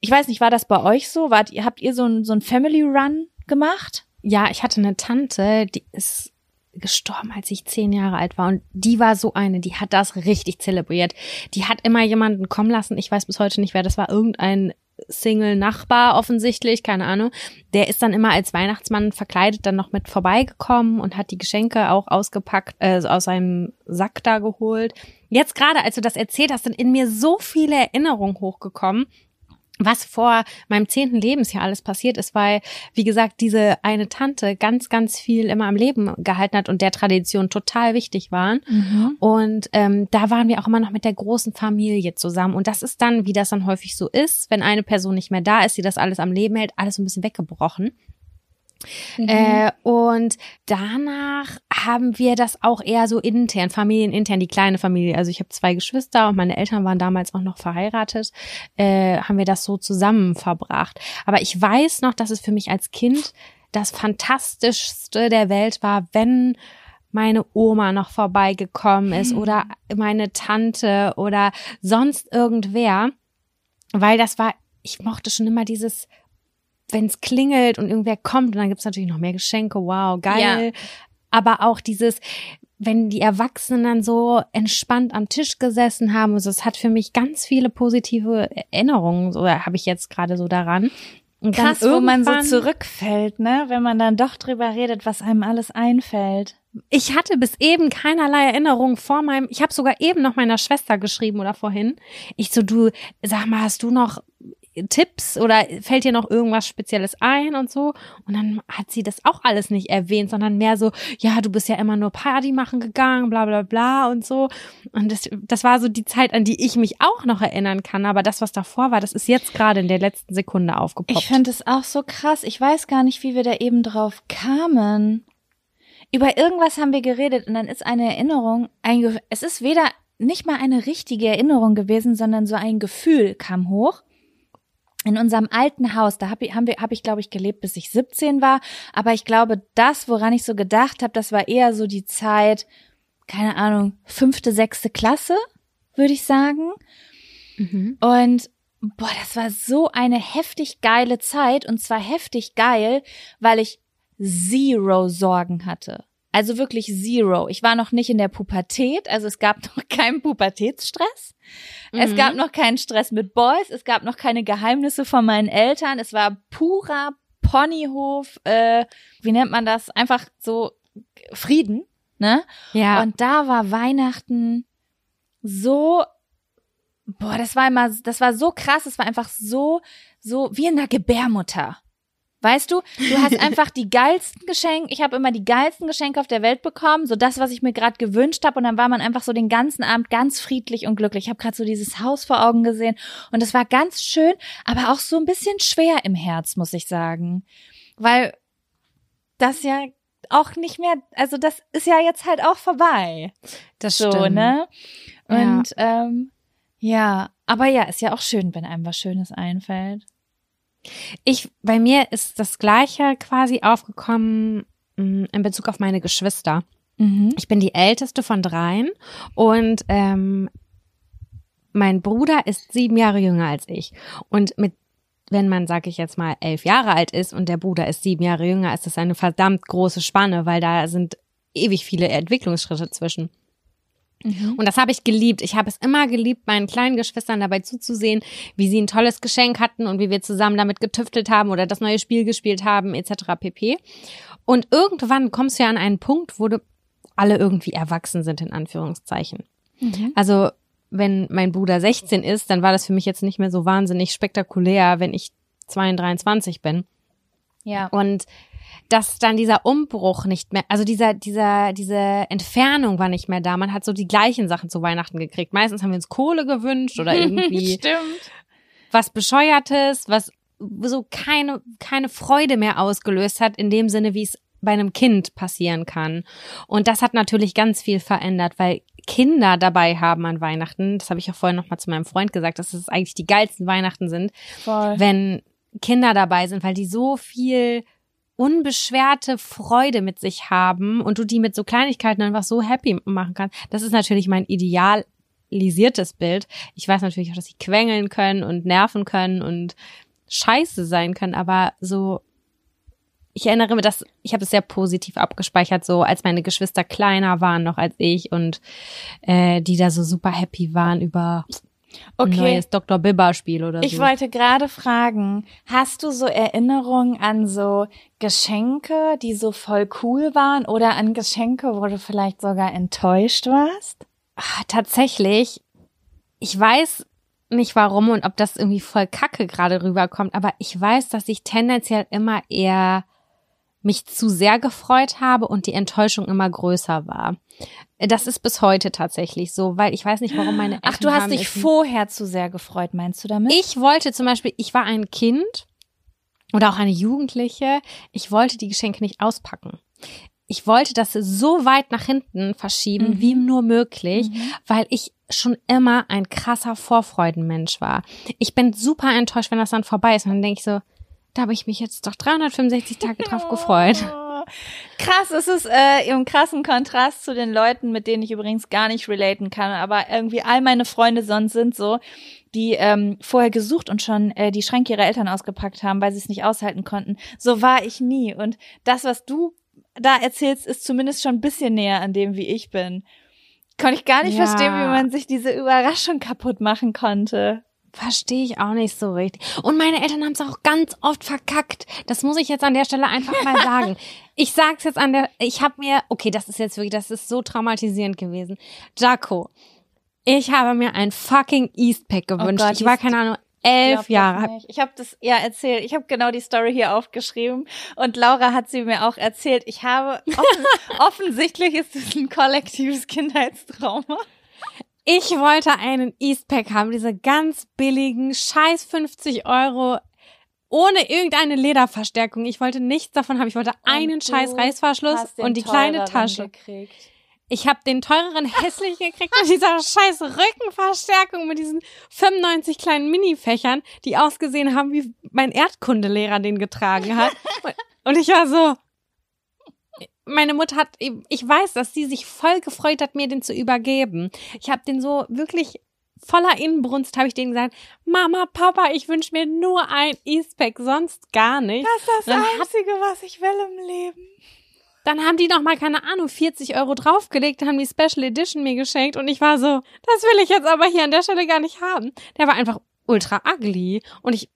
Ich weiß nicht, war das bei euch so? Wart ihr, habt ihr so ein, so ein Family Run gemacht? Ja, ich hatte eine Tante, die ist gestorben, als ich zehn Jahre alt war. Und die war so eine, die hat das richtig zelebriert. Die hat immer jemanden kommen lassen. Ich weiß bis heute nicht, wer das war. Irgendein Single-Nachbar offensichtlich, keine Ahnung. Der ist dann immer als Weihnachtsmann verkleidet dann noch mit vorbeigekommen und hat die Geschenke auch ausgepackt, äh, aus seinem Sack da geholt. Jetzt gerade, als du das erzählt hast, sind in mir so viele Erinnerungen hochgekommen was vor meinem zehnten Lebensjahr alles passiert ist, weil, wie gesagt, diese eine Tante ganz, ganz viel immer am Leben gehalten hat und der Tradition total wichtig waren. Mhm. Und ähm, da waren wir auch immer noch mit der großen Familie zusammen. Und das ist dann, wie das dann häufig so ist, wenn eine Person nicht mehr da ist, die das alles am Leben hält, alles so ein bisschen weggebrochen. Mhm. Äh, und danach haben wir das auch eher so intern, familienintern, die kleine Familie. Also ich habe zwei Geschwister und meine Eltern waren damals auch noch verheiratet, äh, haben wir das so zusammen verbracht. Aber ich weiß noch, dass es für mich als Kind das Fantastischste der Welt war, wenn meine Oma noch vorbeigekommen ist mhm. oder meine Tante oder sonst irgendwer, weil das war, ich mochte schon immer dieses wenn es klingelt und irgendwer kommt und dann gibt's natürlich noch mehr Geschenke, wow, geil. Ja. Aber auch dieses, wenn die Erwachsenen dann so entspannt am Tisch gesessen haben, also es hat für mich ganz viele positive Erinnerungen, so habe ich jetzt gerade so daran. Und Krass, wo man so zurückfällt, ne, wenn man dann doch drüber redet, was einem alles einfällt. Ich hatte bis eben keinerlei Erinnerung vor meinem, ich habe sogar eben noch meiner Schwester geschrieben oder vorhin. Ich so, du, sag mal, hast du noch Tipps oder fällt dir noch irgendwas Spezielles ein und so? Und dann hat sie das auch alles nicht erwähnt, sondern mehr so, ja, du bist ja immer nur Party machen gegangen, bla bla bla und so. Und das, das war so die Zeit, an die ich mich auch noch erinnern kann. Aber das, was davor war, das ist jetzt gerade in der letzten Sekunde aufgepoppt. Ich finde es auch so krass. Ich weiß gar nicht, wie wir da eben drauf kamen. Über irgendwas haben wir geredet und dann ist eine Erinnerung, ein, es ist weder nicht mal eine richtige Erinnerung gewesen, sondern so ein Gefühl kam hoch in unserem alten Haus, da habe ich, haben wir, hab ich glaube ich gelebt, bis ich 17 war. Aber ich glaube, das, woran ich so gedacht habe, das war eher so die Zeit, keine Ahnung, fünfte, sechste Klasse, würde ich sagen. Mhm. Und boah, das war so eine heftig geile Zeit und zwar heftig geil, weil ich zero Sorgen hatte. Also wirklich zero. Ich war noch nicht in der Pubertät, also es gab noch keinen Pubertätsstress. Mhm. Es gab noch keinen Stress mit Boys, es gab noch keine Geheimnisse von meinen Eltern. Es war purer Ponyhof, äh, wie nennt man das? Einfach so Frieden, ne? Ja. Und da war Weihnachten so Boah, das war immer, das war so krass, es war einfach so, so wie in der Gebärmutter. Weißt du, du hast einfach die geilsten Geschenke. Ich habe immer die geilsten Geschenke auf der Welt bekommen, so das, was ich mir gerade gewünscht habe. Und dann war man einfach so den ganzen Abend ganz friedlich und glücklich. Ich habe gerade so dieses Haus vor Augen gesehen und es war ganz schön, aber auch so ein bisschen schwer im Herz, muss ich sagen, weil das ja auch nicht mehr, also das ist ja jetzt halt auch vorbei. Das so, stimmt. ne? Und ja. ähm, ja, aber ja, ist ja auch schön, wenn einem was Schönes einfällt. Ich, bei mir ist das Gleiche quasi aufgekommen mm, in Bezug auf meine Geschwister. Mhm. Ich bin die älteste von dreien und ähm, mein Bruder ist sieben Jahre jünger als ich. Und mit, wenn man, sag ich jetzt mal, elf Jahre alt ist und der Bruder ist sieben Jahre jünger, ist das eine verdammt große Spanne, weil da sind ewig viele Entwicklungsschritte zwischen. Mhm. Und das habe ich geliebt. Ich habe es immer geliebt, meinen kleinen Geschwistern dabei zuzusehen, wie sie ein tolles Geschenk hatten und wie wir zusammen damit getüftelt haben oder das neue Spiel gespielt haben, etc. pp. Und irgendwann kommst du ja an einen Punkt, wo du alle irgendwie erwachsen sind, in Anführungszeichen. Mhm. Also, wenn mein Bruder 16 ist, dann war das für mich jetzt nicht mehr so wahnsinnig spektakulär, wenn ich 22 bin. Ja. Und dass dann dieser Umbruch nicht mehr, also dieser, dieser, diese Entfernung war nicht mehr da. Man hat so die gleichen Sachen zu Weihnachten gekriegt. Meistens haben wir uns Kohle gewünscht oder irgendwie was Bescheuertes, was so keine, keine Freude mehr ausgelöst hat, in dem Sinne, wie es bei einem Kind passieren kann. Und das hat natürlich ganz viel verändert, weil Kinder dabei haben an Weihnachten, das habe ich auch vorhin noch mal zu meinem Freund gesagt, dass es eigentlich die geilsten Weihnachten sind, Voll. wenn Kinder dabei sind, weil die so viel unbeschwerte Freude mit sich haben und du die mit so Kleinigkeiten einfach so happy machen kannst. Das ist natürlich mein idealisiertes Bild. Ich weiß natürlich auch, dass sie quengeln können und nerven können und scheiße sein können, aber so ich erinnere mich, dass ich habe es sehr positiv abgespeichert, so als meine Geschwister kleiner waren noch als ich und äh, die da so super happy waren über Okay. neues Dr. Bibber Spiel oder Ich so. wollte gerade fragen, hast du so Erinnerungen an so Geschenke, die so voll cool waren oder an Geschenke, wo du vielleicht sogar enttäuscht warst? Ah, tatsächlich, ich weiß nicht warum und ob das irgendwie voll kacke gerade rüberkommt, aber ich weiß, dass ich tendenziell immer eher mich zu sehr gefreut habe und die Enttäuschung immer größer war. Das ist bis heute tatsächlich so, weil ich weiß nicht, warum meine Eltern Ach, du hast dich vorher zu sehr gefreut, meinst du damit? Ich wollte zum Beispiel, ich war ein Kind oder auch eine Jugendliche, ich wollte die Geschenke nicht auspacken. Ich wollte das so weit nach hinten verschieben, Mhm. wie nur möglich, weil ich schon immer ein krasser Vorfreudenmensch war. Ich bin super enttäuscht, wenn das dann vorbei ist. Und dann denke ich so, da habe ich mich jetzt doch 365 Tage drauf gefreut. Krass, es ist äh, im krassen Kontrast zu den Leuten, mit denen ich übrigens gar nicht relaten kann, aber irgendwie all meine Freunde sonst sind so, die ähm, vorher gesucht und schon äh, die Schränke ihrer Eltern ausgepackt haben, weil sie es nicht aushalten konnten. So war ich nie. Und das, was du da erzählst, ist zumindest schon ein bisschen näher an dem, wie ich bin. Konnte ich gar nicht Ja. verstehen, wie man sich diese Überraschung kaputt machen konnte. Verstehe ich auch nicht so richtig. Und meine Eltern haben es auch ganz oft verkackt. Das muss ich jetzt an der Stelle einfach mal sagen. Ich sag's jetzt an der, ich habe mir, okay, das ist jetzt wirklich, das ist so traumatisierend gewesen. Jaco, ich habe mir ein fucking Eastpack gewünscht. Gott, ich war keine Ahnung, elf Jahre. Ich habe das ja erzählt. Ich habe genau die Story hier aufgeschrieben und Laura hat sie mir auch erzählt. Ich habe offen, offensichtlich ist es ein kollektives Kindheitstrauma. Ich wollte einen Eastpack haben, diese ganz billigen, scheiß 50 Euro, ohne irgendeine Lederverstärkung. Ich wollte nichts davon haben. Ich wollte einen Und scheiß Reißverschluss und die kleine Tasche. Gekriegt. Ich habe den teureren hässlich gekriegt mit dieser scheiß Rückenverstärkung mit diesen 95 kleinen Minifächern, die ausgesehen haben, wie mein Erdkundelehrer den getragen hat. Und ich war so, meine Mutter hat, ich weiß, dass sie sich voll gefreut hat, mir den zu übergeben. Ich habe den so wirklich voller Inbrunst habe ich denen gesagt, Mama, Papa, ich wünsche mir nur ein Eastpack, sonst gar nicht. Das ist das Dann hat- Einzige, was ich will im Leben. Dann haben die noch mal, keine Ahnung, 40 Euro draufgelegt, haben die Special Edition mir geschenkt und ich war so, das will ich jetzt aber hier an der Stelle gar nicht haben. Der war einfach ultra ugly und ich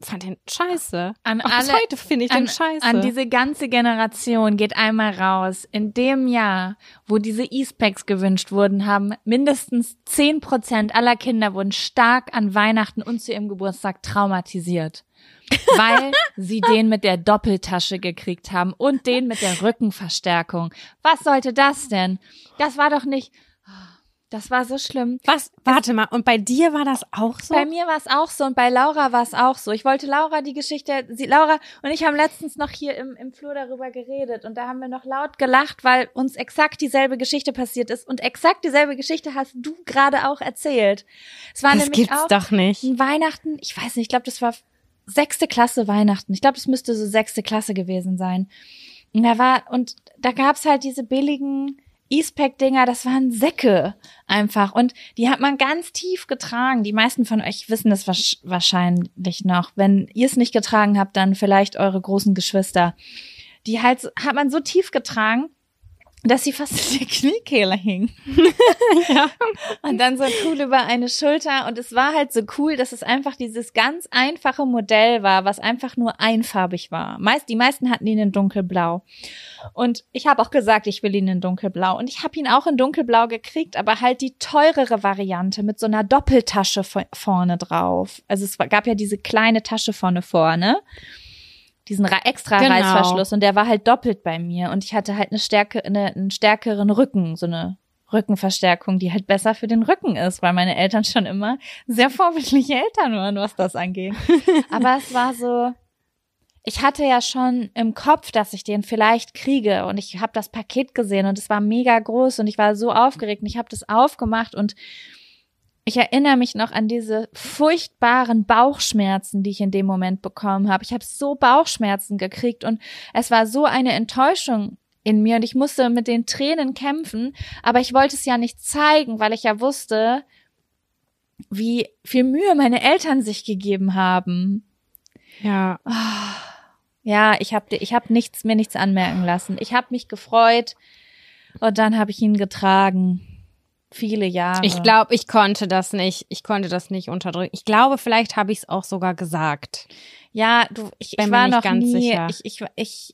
fand den scheiße. An Auch alle- heute finde ich An, den scheiße. an diese ganze Generation geht einmal raus. In dem Jahr, wo diese E-Specs gewünscht wurden, haben mindestens 10 Prozent aller Kinder wurden stark an Weihnachten und zu ihrem Geburtstag traumatisiert. Weil sie den mit der Doppeltasche gekriegt haben und den mit der Rückenverstärkung. Was sollte das denn? Das war doch nicht, das war so schlimm. Was? Warte mal, und bei dir war das auch so? Bei mir war es auch so und bei Laura war es auch so. Ich wollte Laura die Geschichte, sie, Laura und ich haben letztens noch hier im, im Flur darüber geredet und da haben wir noch laut gelacht, weil uns exakt dieselbe Geschichte passiert ist und exakt dieselbe Geschichte hast du gerade auch erzählt. Es war das nämlich gibt's auch doch nicht. Weihnachten, ich weiß nicht, ich glaube, das war sechste Klasse Weihnachten. Ich glaube, das müsste so sechste Klasse gewesen sein. Und da war, und da gab's halt diese billigen E-Spec-Dinger, das waren Säcke einfach. Und die hat man ganz tief getragen. Die meisten von euch wissen das wahrsch- wahrscheinlich noch. Wenn ihr es nicht getragen habt, dann vielleicht eure großen Geschwister. Die halt, hat man so tief getragen, dass sie fast in der Kniekehle hing. Ja. Und dann so cool über eine Schulter. Und es war halt so cool, dass es einfach dieses ganz einfache Modell war, was einfach nur einfarbig war. Meist, die meisten hatten ihn in dunkelblau. Und ich habe auch gesagt, ich will ihn in dunkelblau. Und ich habe ihn auch in dunkelblau gekriegt, aber halt die teurere Variante mit so einer Doppeltasche vo- vorne drauf. Also es gab ja diese kleine Tasche vorne vorne. Diesen Ra- extra Genau. Reißverschluss und der war halt doppelt bei mir und ich hatte halt eine stärke, eine, einen stärkeren Rücken, so eine Rückenverstärkung, die halt besser für den Rücken ist, weil meine Eltern schon immer sehr vorbildliche Eltern waren, was das angeht. Aber es war so, ich hatte ja schon im Kopf, dass ich den vielleicht kriege und ich habe das Paket gesehen und es war mega groß und ich war so aufgeregt und ich habe das aufgemacht und ich erinnere mich noch an diese furchtbaren Bauchschmerzen, die ich in dem Moment bekommen habe. Ich habe so Bauchschmerzen gekriegt und es war so eine Enttäuschung in mir und ich musste mit den Tränen kämpfen, aber ich wollte es ja nicht zeigen, weil ich ja wusste, wie viel Mühe meine Eltern sich gegeben haben. Ja. Ja, ich habe ich hab nichts, mir nichts anmerken lassen. Ich habe mich gefreut und dann habe ich ihn getragen. Viele Jahre. Ich glaube, ich konnte das nicht. Ich konnte das nicht unterdrücken. Ich glaube, vielleicht habe ich es auch sogar gesagt. Ja, du, ich, ich war noch ganz nie, sicher. ich, ich, ich,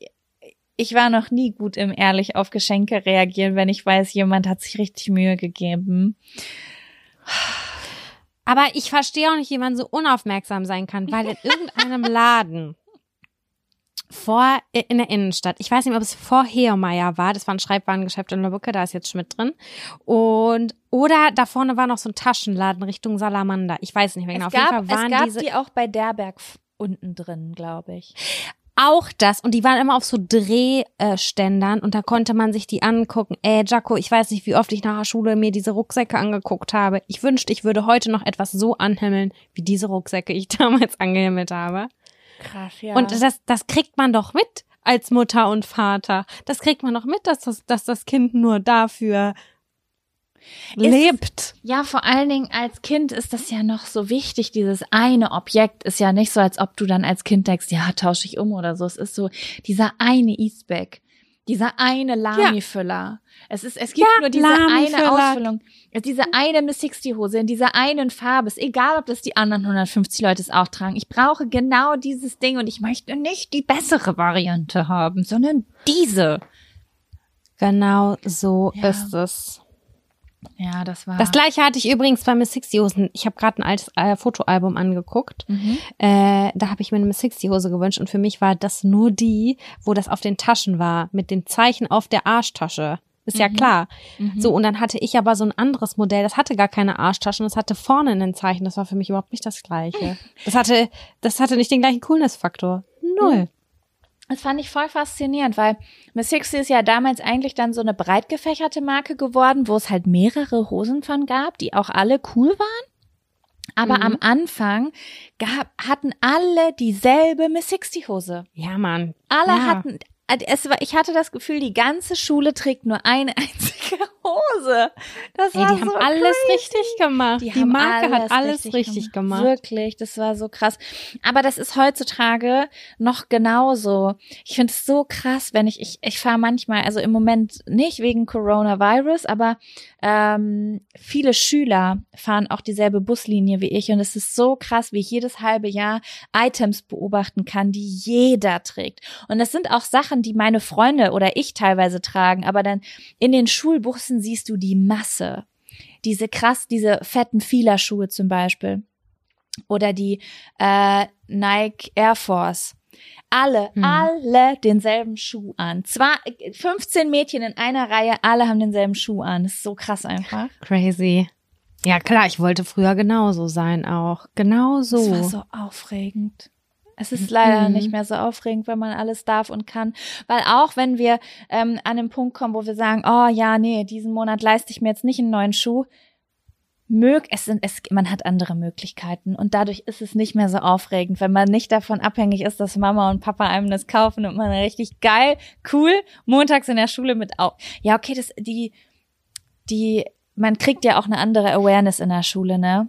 ich war noch nie gut im ehrlich auf Geschenke reagieren, wenn ich weiß, jemand hat sich richtig Mühe gegeben. Aber ich verstehe auch nicht, wie man so unaufmerksam sein kann, weil in irgendeinem Laden vor in der Innenstadt, ich weiß nicht, ob es vor Heomeyer war, das war ein Schreibwarengeschäft in Lübbecke, da ist jetzt Schmidt drin. Und oder da vorne war noch so ein Taschenladen Richtung Salamander. Ich weiß nicht mehr genau. es Auf jeden gab, Fall waren es gab diese die auch bei Derberg unten drin, glaube ich. auch das und die waren immer auf so Drehständern und da konnte man sich die angucken. Ey, Jaco, ich weiß nicht, wie oft ich nach der Schule mir diese Rucksäcke angeguckt habe. Ich wünschte, ich würde heute noch etwas so anhimmeln, wie diese Rucksäcke ich damals angehimmelt habe. Krass, ja. Und das, das kriegt man doch mit als Mutter und Vater. Das kriegt man doch mit, dass das, dass das Kind nur dafür lebt. Ja, vor allen Dingen als Kind ist das ja noch so wichtig. Dieses eine Objekt ist ja nicht so, als ob du dann als Kind denkst, ja, tausche ich um oder so. Es ist so dieser eine Eastback, dieser eine Lami-Füller. Es ist, es gibt Ja, nur diese eine. Ausfüllung, diese eine Miss 60 Hose in dieser einen Farbe. Ist egal, ob das die anderen 150 Leute es auch tragen. Ich brauche genau dieses Ding und ich möchte nicht die bessere Variante haben, sondern diese. Genau so Ja. ist es. Ja, das war. Das gleiche hatte ich übrigens bei Miss 60 Hosen. Ich habe gerade ein altes äh, Fotoalbum angeguckt. Mhm. Äh, da habe ich mir eine Miss 60 Hose gewünscht und für mich war das nur die, wo das auf den Taschen war, mit den Zeichen auf der Arschtasche. Ist ja klar. So, und dann hatte ich aber so ein anderes Modell, das hatte gar keine Arschtaschen, das hatte vorne ein Zeichen, das war für mich überhaupt nicht das gleiche. Das hatte, das hatte nicht den gleichen Coolness-Faktor. Null. Das fand ich voll faszinierend, weil Miss 60 ist ja damals eigentlich dann so eine breit gefächerte Marke geworden, wo es halt mehrere Hosen von gab, die auch alle cool waren. Aber Mhm. am Anfang gab, hatten alle dieselbe Miss 60 Hose. Ja, Mann. Alle Ja. hatten, es war, ich hatte das Gefühl, die ganze Schule trägt nur eine einzige Hose. Das Ey, die haben so alles crazy. richtig gemacht. Die, haben Marke hat alles richtig, gemacht. Wirklich, das war so krass. Aber das ist heutzutage noch genauso. Ich finde es so krass, wenn ich, ich, ich fahre manchmal, also im Moment nicht wegen Coronavirus, aber ähm, viele Schüler fahren auch dieselbe Buslinie wie ich und es ist so krass, wie ich jedes halbe Jahr Items beobachten kann, die jeder trägt. Und das sind auch Sachen, die meine Freunde oder ich teilweise tragen, aber dann in den Schulbussen siehst du die Masse diese krass, diese fetten Fila-Schuhe zum Beispiel. Oder die äh, Nike Air Force. Alle, Hm. alle denselben Schuh an. Zwar 15 Mädchen in einer Reihe, alle haben denselben Schuh an. Das ist so krass einfach. Crazy. Ja, klar, ich wollte früher genauso sein auch. Genau so. Das war so aufregend. Es ist leider Mhm. nicht mehr so aufregend, wenn man alles darf und kann. Weil auch wenn wir ähm, an den Punkt kommen, wo wir sagen, oh ja, nee, diesen Monat leiste ich mir jetzt nicht einen neuen Schuh, mög, es sind, es, man hat andere Möglichkeiten und dadurch ist es nicht mehr so aufregend, wenn man nicht davon abhängig ist, dass Mama und Papa einem das kaufen und man richtig geil, cool, montags in der Schule mit auf. Ja, okay, das, die, die, man kriegt ja auch eine andere Awareness in der Schule, ne?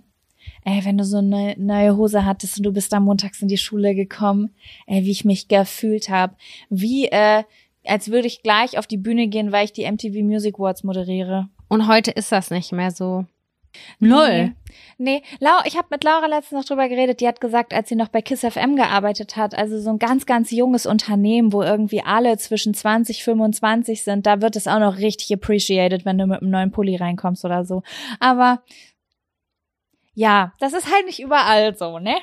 Ey, wenn du so eine neue Hose hattest und du bist da montags in die Schule gekommen, ey, wie ich mich gefühlt habe, wie, äh, als würde ich gleich auf die Bühne gehen, weil ich die MTV Music Awards moderiere. Und heute ist das nicht mehr so. Null. Nee. Nee, Lau, ich habe mit Laura letztens noch drüber geredet, die hat gesagt, als sie noch bei Kiss FM gearbeitet hat, also so ein ganz, ganz junges Unternehmen, wo irgendwie alle zwischen 20, 25 sind, da wird es auch noch richtig appreciated, wenn du mit einem neuen Pulli reinkommst oder so. Aber ja, das ist halt nicht überall so, ne?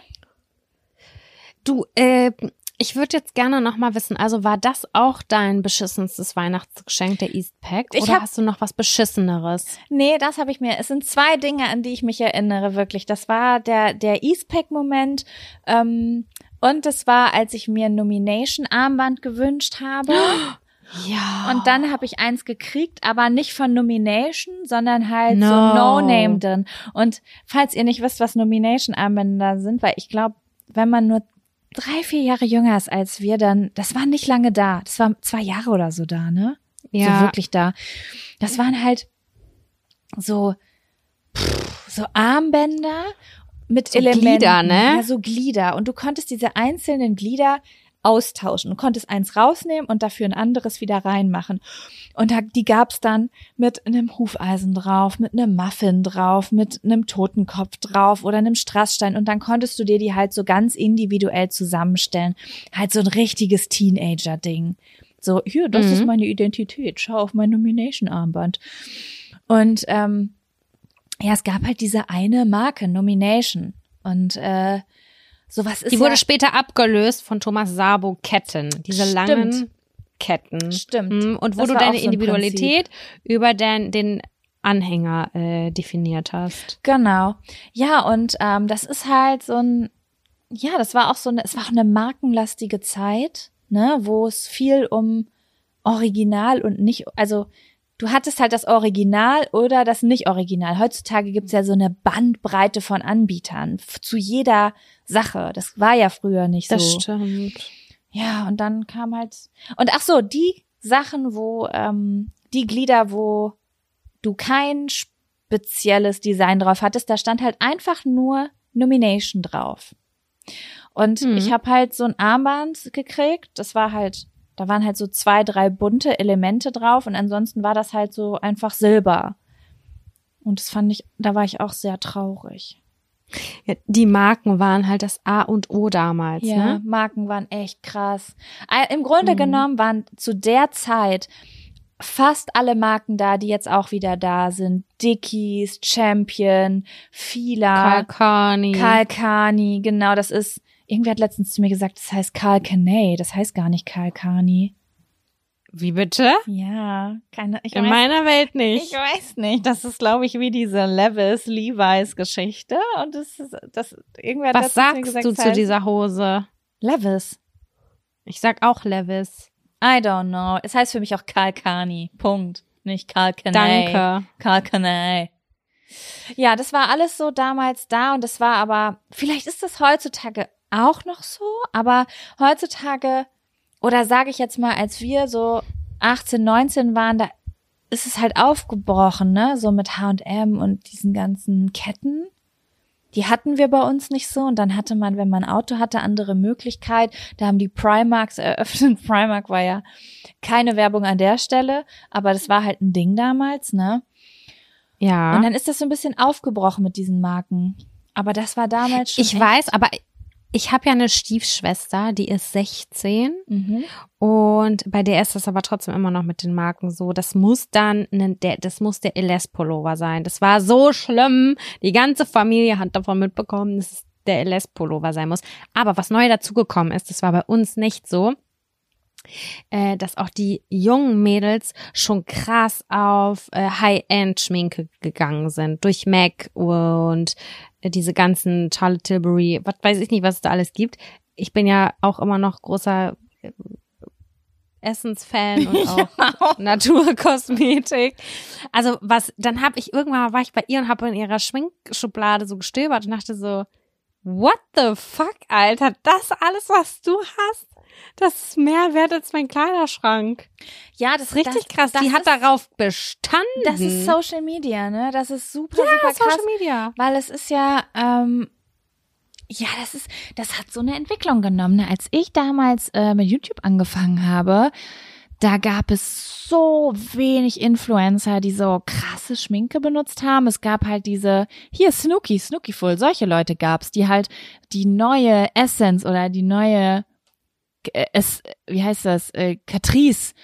Du, äh, ich würde jetzt gerne noch mal wissen, also war das auch dein beschissenstes Weihnachtsgeschenk, der Eastpack? Oder hab- hast du noch was Beschisseneres? Nee, das habe ich mir. Es sind zwei Dinge, an die ich mich erinnere, wirklich. Das war der, der Eastpack-Moment. Ähm, und das war, als ich mir ein Nomination-Armband gewünscht habe. Ja. Und dann habe ich eins gekriegt, aber nicht von Nomination, sondern halt so No. No-Name drin. Und falls ihr nicht wisst, was Nomination-Armbänder sind, weil ich glaube, wenn man nur drei, vier Jahre jünger ist als wir, dann, das war nicht lange da. Das war zwei Jahre oder so da, ne? ja. so wirklich da. Das waren halt so, pff, so Armbänder mit So Elementen. Glieder, ne? Ja, so Glieder. Und du konntest diese einzelnen Glieder austauschen. Du konntest eins rausnehmen und dafür ein anderes wieder reinmachen. Und da, die gab's dann mit einem Hufeisen drauf, mit einem Muffin drauf, mit einem Totenkopf drauf oder einem Strassstein. Und dann konntest du dir die halt so ganz individuell zusammenstellen. Halt so ein richtiges Teenager-Ding. So, hier, das Mhm. ist meine Identität. Schau auf mein Nomination-Armband. Und ähm, ja, es gab halt diese eine Marke, Nomination. Und äh, sowas ist Die wurde ja, später abgelöst von Thomas Sabo Ketten. Diese Stimmt. langen Ketten. Stimmt. Mhm, Und wo Das du deine so Individualität über dein, den Anhänger äh, definiert hast. Genau. Ja, und ähm, das ist halt so ein, ja, das war auch so eine, es war auch eine markenlastige Zeit, ne, wo es viel um Original und nicht, also du hattest halt das Original oder das Nicht-Original. Heutzutage gibt's ja so eine Bandbreite von Anbietern zu jeder Sache. Das war ja früher nicht Das so. stimmt. Ja, und dann kam halt. Und ach so, die Sachen, wo, ähm, die Glieder, wo du kein spezielles Design drauf hattest, da stand halt einfach nur Nomination drauf. Und Mhm. ich habe halt so ein Armband gekriegt, das war halt, da waren halt so zwei, drei bunte Elemente drauf und ansonsten war das halt so einfach Silber. Und das fand ich, da war ich auch sehr traurig. Ja, die Marken waren halt das A und O damals, Ja, ne? Marken waren echt krass. Im Grunde Mhm. genommen waren zu der Zeit fast alle Marken da, die jetzt auch wieder da sind. Dickies, Champion, Fila, Kalkani. Kalkani, genau, das ist, irgendwer hat letztens zu mir gesagt, das heißt Kalkanay, das heißt gar nicht Kalkani. Wie bitte? Ja, keine, ich In weiß, meiner Welt ich nicht. weiß nicht. Das ist, glaube ich, wie diese Levis Levi's Geschichte und das ist, das, irgendwer hat Was sagst gesagt, du zu dieser Hose? Levis. Ich sag auch Levis. I don't know. Es heißt für mich auch Kalkani. Punkt. Nicht Kalkanay. Danke. Kalkanay. Ja, das war alles so damals da und das war aber, vielleicht ist das heutzutage auch noch so, aber heutzutage, oder sage ich jetzt mal, als wir so 18, 19 waren, da ist es halt aufgebrochen, ne, so mit H&M und diesen ganzen Ketten. Die hatten wir bei uns nicht so und dann hatte man, wenn man ein Auto hatte, andere Möglichkeit. Da haben die Primarks eröffnet. Primark war ja keine Werbung an der Stelle, aber das war halt ein Ding damals, ne? Ja. Und dann ist das so ein bisschen aufgebrochen mit diesen Marken. Aber das war damals schon. ich weiß, aber ich habe ja eine Stiefschwester, die ist 16 Mhm. und bei der ist das aber trotzdem immer noch mit den Marken so. Das muss dann, ne, der, das muss der LS Pullover sein. Das war so schlimm. Die ganze Familie hat davon mitbekommen, dass es der LS Pullover sein muss. Aber was neu dazugekommen ist, das war bei uns nicht so. Äh, dass auch die jungen Mädels schon krass auf äh, High-End-Schminke gegangen sind. Durch MAC und äh, diese ganzen Charlotte Tilbury, was weiß ich nicht, was es da alles gibt. Ich bin ja auch immer noch großer äh, Essens-Fan und auch Naturkosmetik. Also was, dann habe ich irgendwann mal war ich bei ihr und habe in ihrer Schminkschublade so gestöbert und dachte so, what the fuck, Alter, das alles, was du hast, das ist mehr wert als mein Kleiderschrank. Ja, das Das ist richtig das, krass. Das Die hat ist, darauf bestanden. Das ist Social Media, ne? Das ist super, ja, super krass. Social Media. Weil es ist ja, ähm, ja, das ist, das hat so eine Entwicklung genommen. Ne? Als ich damals äh, mit YouTube angefangen habe, da gab es so wenig Influencer, die so krasse Schminke benutzt haben. Es gab halt diese, hier Snooki, Snookyful, solche Leute gab's, die halt die neue Essence oder die neue, es, wie heißt das, äh, Catrice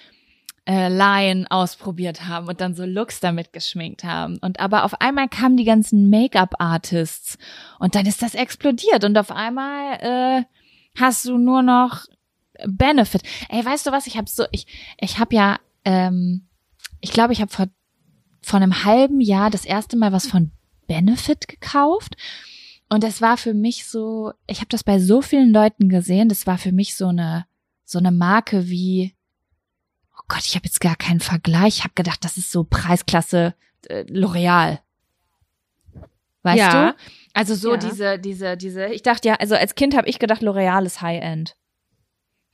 äh, Line ausprobiert haben und dann so Looks damit geschminkt haben. Und aber auf einmal kamen die ganzen Make-up-Artists und dann ist das explodiert und auf einmal äh, hast du nur noch Benefit. Ey, weißt du was? Ich habe so, ich, ich habe ja, ähm, ich glaube, ich habe vor vor einem halben Jahr das erste Mal was von Benefit gekauft. Und das war für mich so, ich habe das bei so vielen Leuten gesehen, das war für mich so eine so eine Marke wie Oh Gott, ich habe jetzt gar keinen Vergleich. Ich habe gedacht, das ist so Preisklasse äh, L'Oreal. Weißt Ja. du? Also so Ja. diese diese diese ich dachte ja, also als Kind habe ich gedacht, L'Oreal ist High End.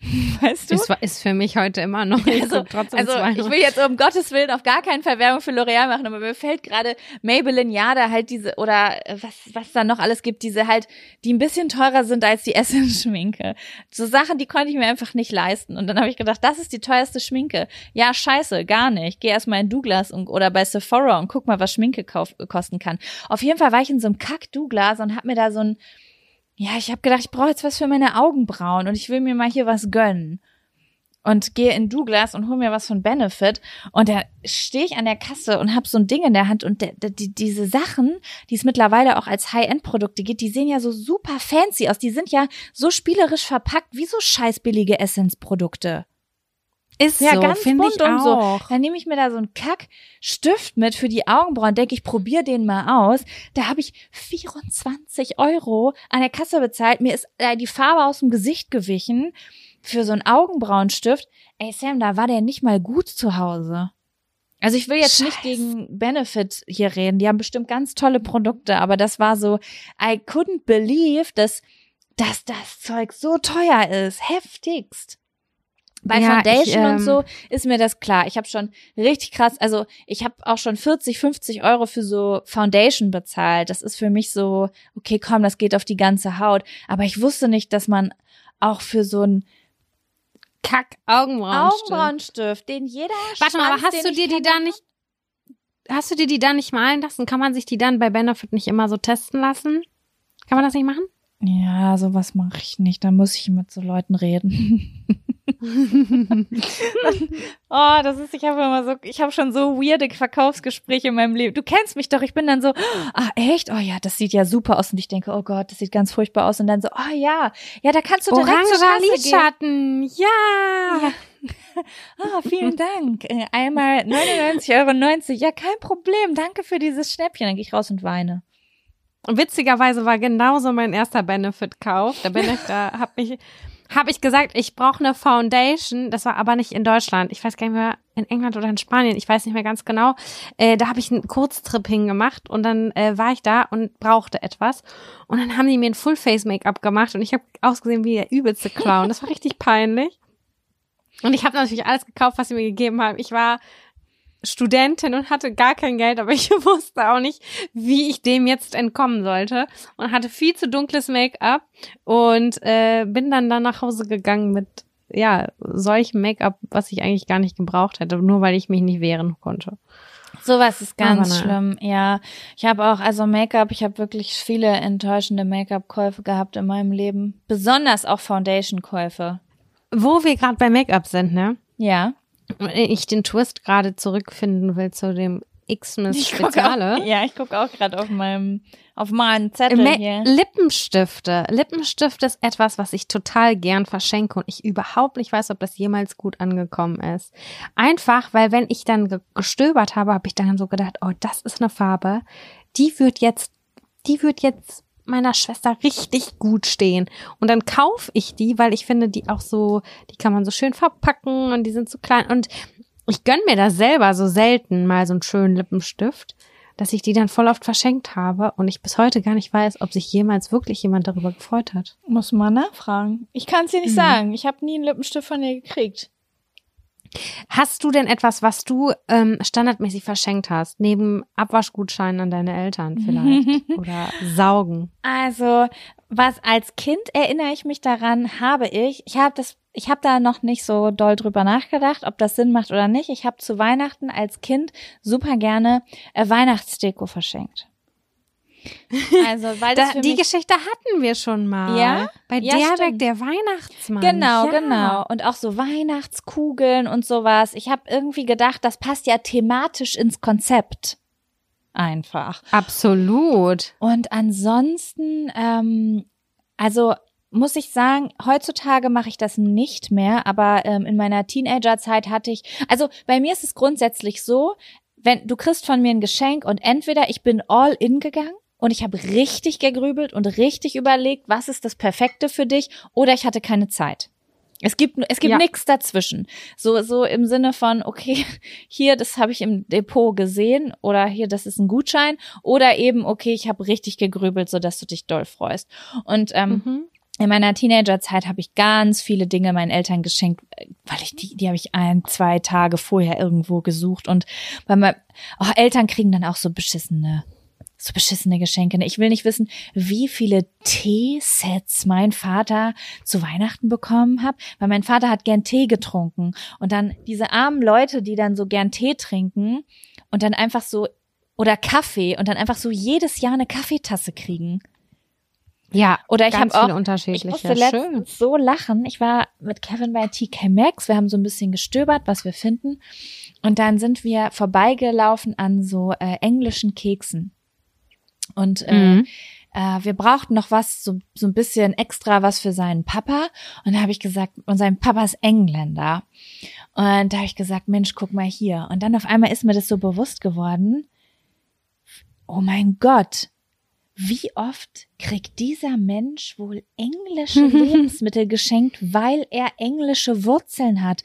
Weißt du? Ist, ist für mich heute immer noch. Ich Also, trotzdem also zweimal. ich will jetzt um Gottes Willen auf gar keinen Fall Werbung für L'Oreal machen, aber mir fällt gerade Maybelline Jada halt diese oder äh, was was da noch alles gibt, diese halt, die ein bisschen teurer sind als die Essence Schminke. So Sachen, die konnte ich mir einfach nicht leisten und dann habe ich gedacht, das ist die teuerste Schminke. Ja, scheiße, gar nicht. Geh erstmal in Douglas und, oder bei Sephora und guck mal, was Schminke kauf, kosten kann. Auf jeden Fall war ich in so einem Kack Douglas und hab mir da so ein ja, ich habe gedacht, ich brauche jetzt was für meine Augenbrauen und ich will mir mal hier was gönnen und gehe in Douglas und hol mir was von Benefit und da stehe ich an der Kasse und habe so ein Ding in der Hand und der, der, die, diese Sachen, die es mittlerweile auch als High-End-Produkte gibt, die sehen ja so super fancy aus. Die sind ja so spielerisch verpackt wie so scheißbillige Essence-Produkte. Ist Ja, so, ganz bunt ich und so. Dann nehme ich mir da so einen Kack-Stift mit für die Augenbrauen, denke ich, probier den mal aus. Da habe ich 24 Euro an der Kasse bezahlt. Mir ist äh, die Farbe aus dem Gesicht gewichen für so einen Augenbrauenstift. Ey Sam, da war der nicht mal gut zu Hause. Also ich will jetzt nicht Scheiße. gegen Benefit hier reden. Die haben bestimmt ganz tolle Produkte, aber das war so, I couldn't believe, dass, dass das Zeug so teuer ist. Heftigst. Bei Ja, Foundation ich, ähm, und so ist mir das klar. Ich habe schon richtig krass, also ich habe auch schon 40, 50 Euro für so Foundation bezahlt. Das ist für mich so, okay, komm, das geht auf die ganze Haut. Aber ich wusste nicht, dass man auch für so einen Kack Augenbrauenstift. Augenbrauenstift, den jeder Warte mal, aber hast du dir die dann nicht Hast du dir die dann nicht malen lassen? Kann man sich die dann bei Benefit nicht immer so testen lassen? Kann man das nicht machen? Ja, sowas mache ich nicht. Da muss ich mit so Leuten reden. oh, das ist, ich habe immer so, ich habe schon so weirde Verkaufsgespräche in meinem Leben. Du kennst mich doch, ich bin dann so, ah, echt? Oh ja, das sieht ja super aus. Und ich denke, oh Gott, das sieht ganz furchtbar aus. Und dann so, oh ja, ja, da kannst du direkt zur gehen. Lidschatten. Ja. Ja. Ah, vielen Dank. Äh, Einmal 99,90 Euro. Ja, kein Problem. Danke für dieses Schnäppchen. Dann gehe ich raus und weine. Witzigerweise war genauso mein erster Benefit-Kauf. Da bin ich, da hab ich, hab ich gesagt, ich brauche eine Foundation. Das war aber nicht in Deutschland. Ich weiß gar nicht mehr, in England oder in Spanien. Ich weiß nicht mehr ganz genau. Äh, da habe ich einen Kurztrip hingemacht und dann äh, war ich da und brauchte etwas. Und dann haben die mir ein Full-Face-Make-up gemacht und ich habe ausgesehen wie der übelste Clown. Das war richtig peinlich. Und ich habe natürlich alles gekauft, was sie mir gegeben haben. Ich war Studentin und hatte gar kein Geld, aber ich wusste auch nicht, wie ich dem jetzt entkommen sollte und hatte viel zu dunkles Make-up und äh, bin dann dann nach Hause gegangen mit ja solchem Make-up, was ich eigentlich gar nicht gebraucht hätte, nur weil ich mich nicht wehren konnte. Sowas ist ganz schlimm. Ja, ich habe auch also Make-up. Ich habe wirklich viele enttäuschende Make-up-Käufe gehabt in meinem Leben. Besonders auch Foundation-Käufe. Wo wir gerade bei Make-up sind, ne? Ja. Ich den Twist gerade zurückfinden will zu dem X-Miss guck Speziale. Auch, ja, ich gucke auch gerade auf meinem auf meinem Zettel Ma hier. Lippenstifte. Lippenstift ist etwas, was ich total gern verschenke und ich überhaupt nicht weiß, ob das jemals gut angekommen ist. Einfach, weil wenn ich dann ge gestöbert habe, habe ich dann so gedacht, oh, das ist eine Farbe, die wird jetzt, die wird jetzt meiner Schwester richtig gut stehen. Und dann kaufe ich die, weil ich finde, die auch so, die kann man so schön verpacken und die sind so klein. Und ich gönn mir das selber so selten mal so einen schönen Lippenstift, dass ich die dann voll oft verschenkt habe und ich bis heute gar nicht weiß, ob sich jemals wirklich jemand darüber gefreut hat. Muss mal nachfragen. Ich kann es dir nicht Mhm. sagen. Ich habe nie einen Lippenstift von dir gekriegt. Hast du denn etwas, was du ähm, standardmäßig verschenkt hast, neben Abwaschgutscheinen an deine Eltern vielleicht oder Saugen? Also, was als Kind erinnere ich mich daran, habe ich, ich habe das, ich habe da noch nicht so doll drüber nachgedacht, ob das Sinn macht oder nicht. Ich habe zu Weihnachten als Kind super gerne äh, Weihnachtsdeko verschenkt. Also, weil Da, die Geschichte hatten wir schon mal. Ja? Bei Ja, Derbeck, stimmt. der Weihnachtsmann. Genau, ja. genau. Und auch so Weihnachtskugeln und sowas. Ich habe irgendwie gedacht, das passt ja thematisch ins Konzept. Einfach. Absolut. Und ansonsten, ähm, also muss ich sagen, heutzutage mache ich das nicht mehr, aber ähm, in meiner Teenagerzeit hatte ich, also bei mir ist es grundsätzlich so, wenn du kriegst von mir ein Geschenk und entweder ich bin all in gegangen und ich habe richtig gegrübelt und richtig überlegt, was ist das Perfekte für dich, oder ich hatte keine Zeit. Es gibt es gibt Ja. nichts dazwischen. So so im Sinne von okay, hier das habe ich im Depot gesehen oder hier das ist ein Gutschein oder eben okay, ich habe richtig gegrübelt, so dass du dich doll freust. Und ähm, Mhm. in meiner Teenagerzeit habe ich ganz viele Dinge meinen Eltern geschenkt, weil ich die, die habe ich ein, zwei Tage vorher irgendwo gesucht und bei meinem, oh, Eltern kriegen dann auch so beschissene, so beschissene Geschenke. Ich will nicht wissen, wie viele Teesets mein Vater zu Weihnachten bekommen hat, weil mein Vater hat gern Tee getrunken und dann diese armen Leute, die dann so gern Tee trinken und dann einfach so oder Kaffee und dann einfach so jedes Jahr eine Kaffeetasse kriegen. Ja, Oder ich habe auch unterschiedliche. ich musste letztens Schön. so lachen. Ich war mit Kevin bei TK Maxx. Wir haben so ein bisschen gestöbert, was wir finden. Und dann sind wir vorbeigelaufen an so äh, englischen Keksen. Und äh, Mhm. äh, wir brauchten noch was, so, so ein bisschen extra was für seinen Papa. Und da habe ich gesagt, und sein Papa ist Engländer. Und da habe ich gesagt, Mensch, guck mal hier. Und dann auf einmal ist mir das so bewusst geworden. Oh mein Gott, wie oft kriegt dieser Mensch wohl englische Lebensmittel geschenkt, weil er englische Wurzeln hat?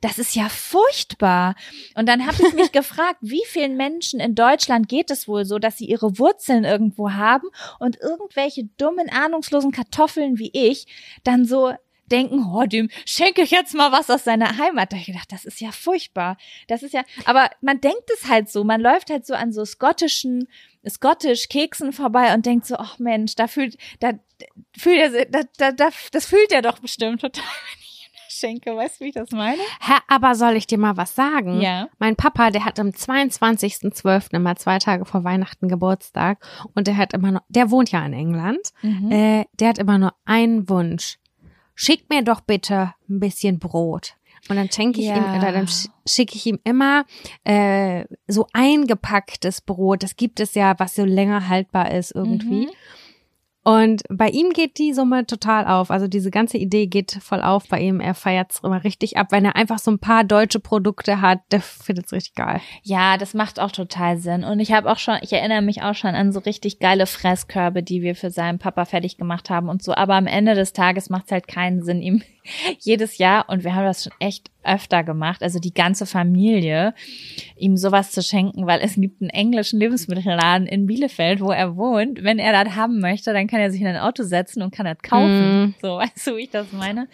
Das ist ja furchtbar. Und dann habe ich mich gefragt, wie vielen Menschen in Deutschland geht es wohl so, dass sie ihre Wurzeln irgendwo haben und irgendwelche dummen, ahnungslosen Kartoffeln wie ich dann so denken, oh, dem schenke ich jetzt mal was aus seiner Heimat. Da hab ich gedacht, das ist ja furchtbar. Das ist ja, aber man denkt es halt so, man läuft halt so an so skottischen, skottisch Keksen vorbei und denkt so, ach Mensch, da fühlt, da fühlt er, da, da, da, das fühlt er doch bestimmt total, wenn schenke. Weißt du, wie ich das meine? Hä, aber soll ich dir mal was sagen? Ja. Mein Papa, der hat am 22.12. immer zwei Tage vor Weihnachten Geburtstag und der hat immer noch, der wohnt ja in England, Mhm. äh, der hat immer nur einen Wunsch. Schick mir doch bitte ein bisschen Brot. Und dann schenke ich Ja. ihm, oder dann sch- schicke ich ihm immer äh, so eingepacktes Brot. Das gibt es ja, was so länger haltbar ist irgendwie. Mhm. Und bei ihm geht die Summe total auf. Also diese ganze Idee geht voll auf bei ihm. Er feiert es immer richtig ab. Wenn er einfach so ein paar deutsche Produkte hat, der findet es richtig geil. Ja, das macht auch total Sinn. Und ich habe auch schon, ich erinnere mich auch schon an so richtig geile Fresskörbe, die wir für seinen Papa fertig gemacht haben und so. Aber am Ende des Tages macht es halt keinen Sinn, ihm jedes Jahr, und wir haben das schon echt öfter gemacht, also die ganze Familie, ihm sowas zu schenken, weil es gibt einen englischen Lebensmittelladen in Bielefeld, wo er wohnt. Wenn er das haben möchte, dann kann er sich in ein Auto setzen und kann das kaufen. Mm. So, weißt du, wie ich das meine?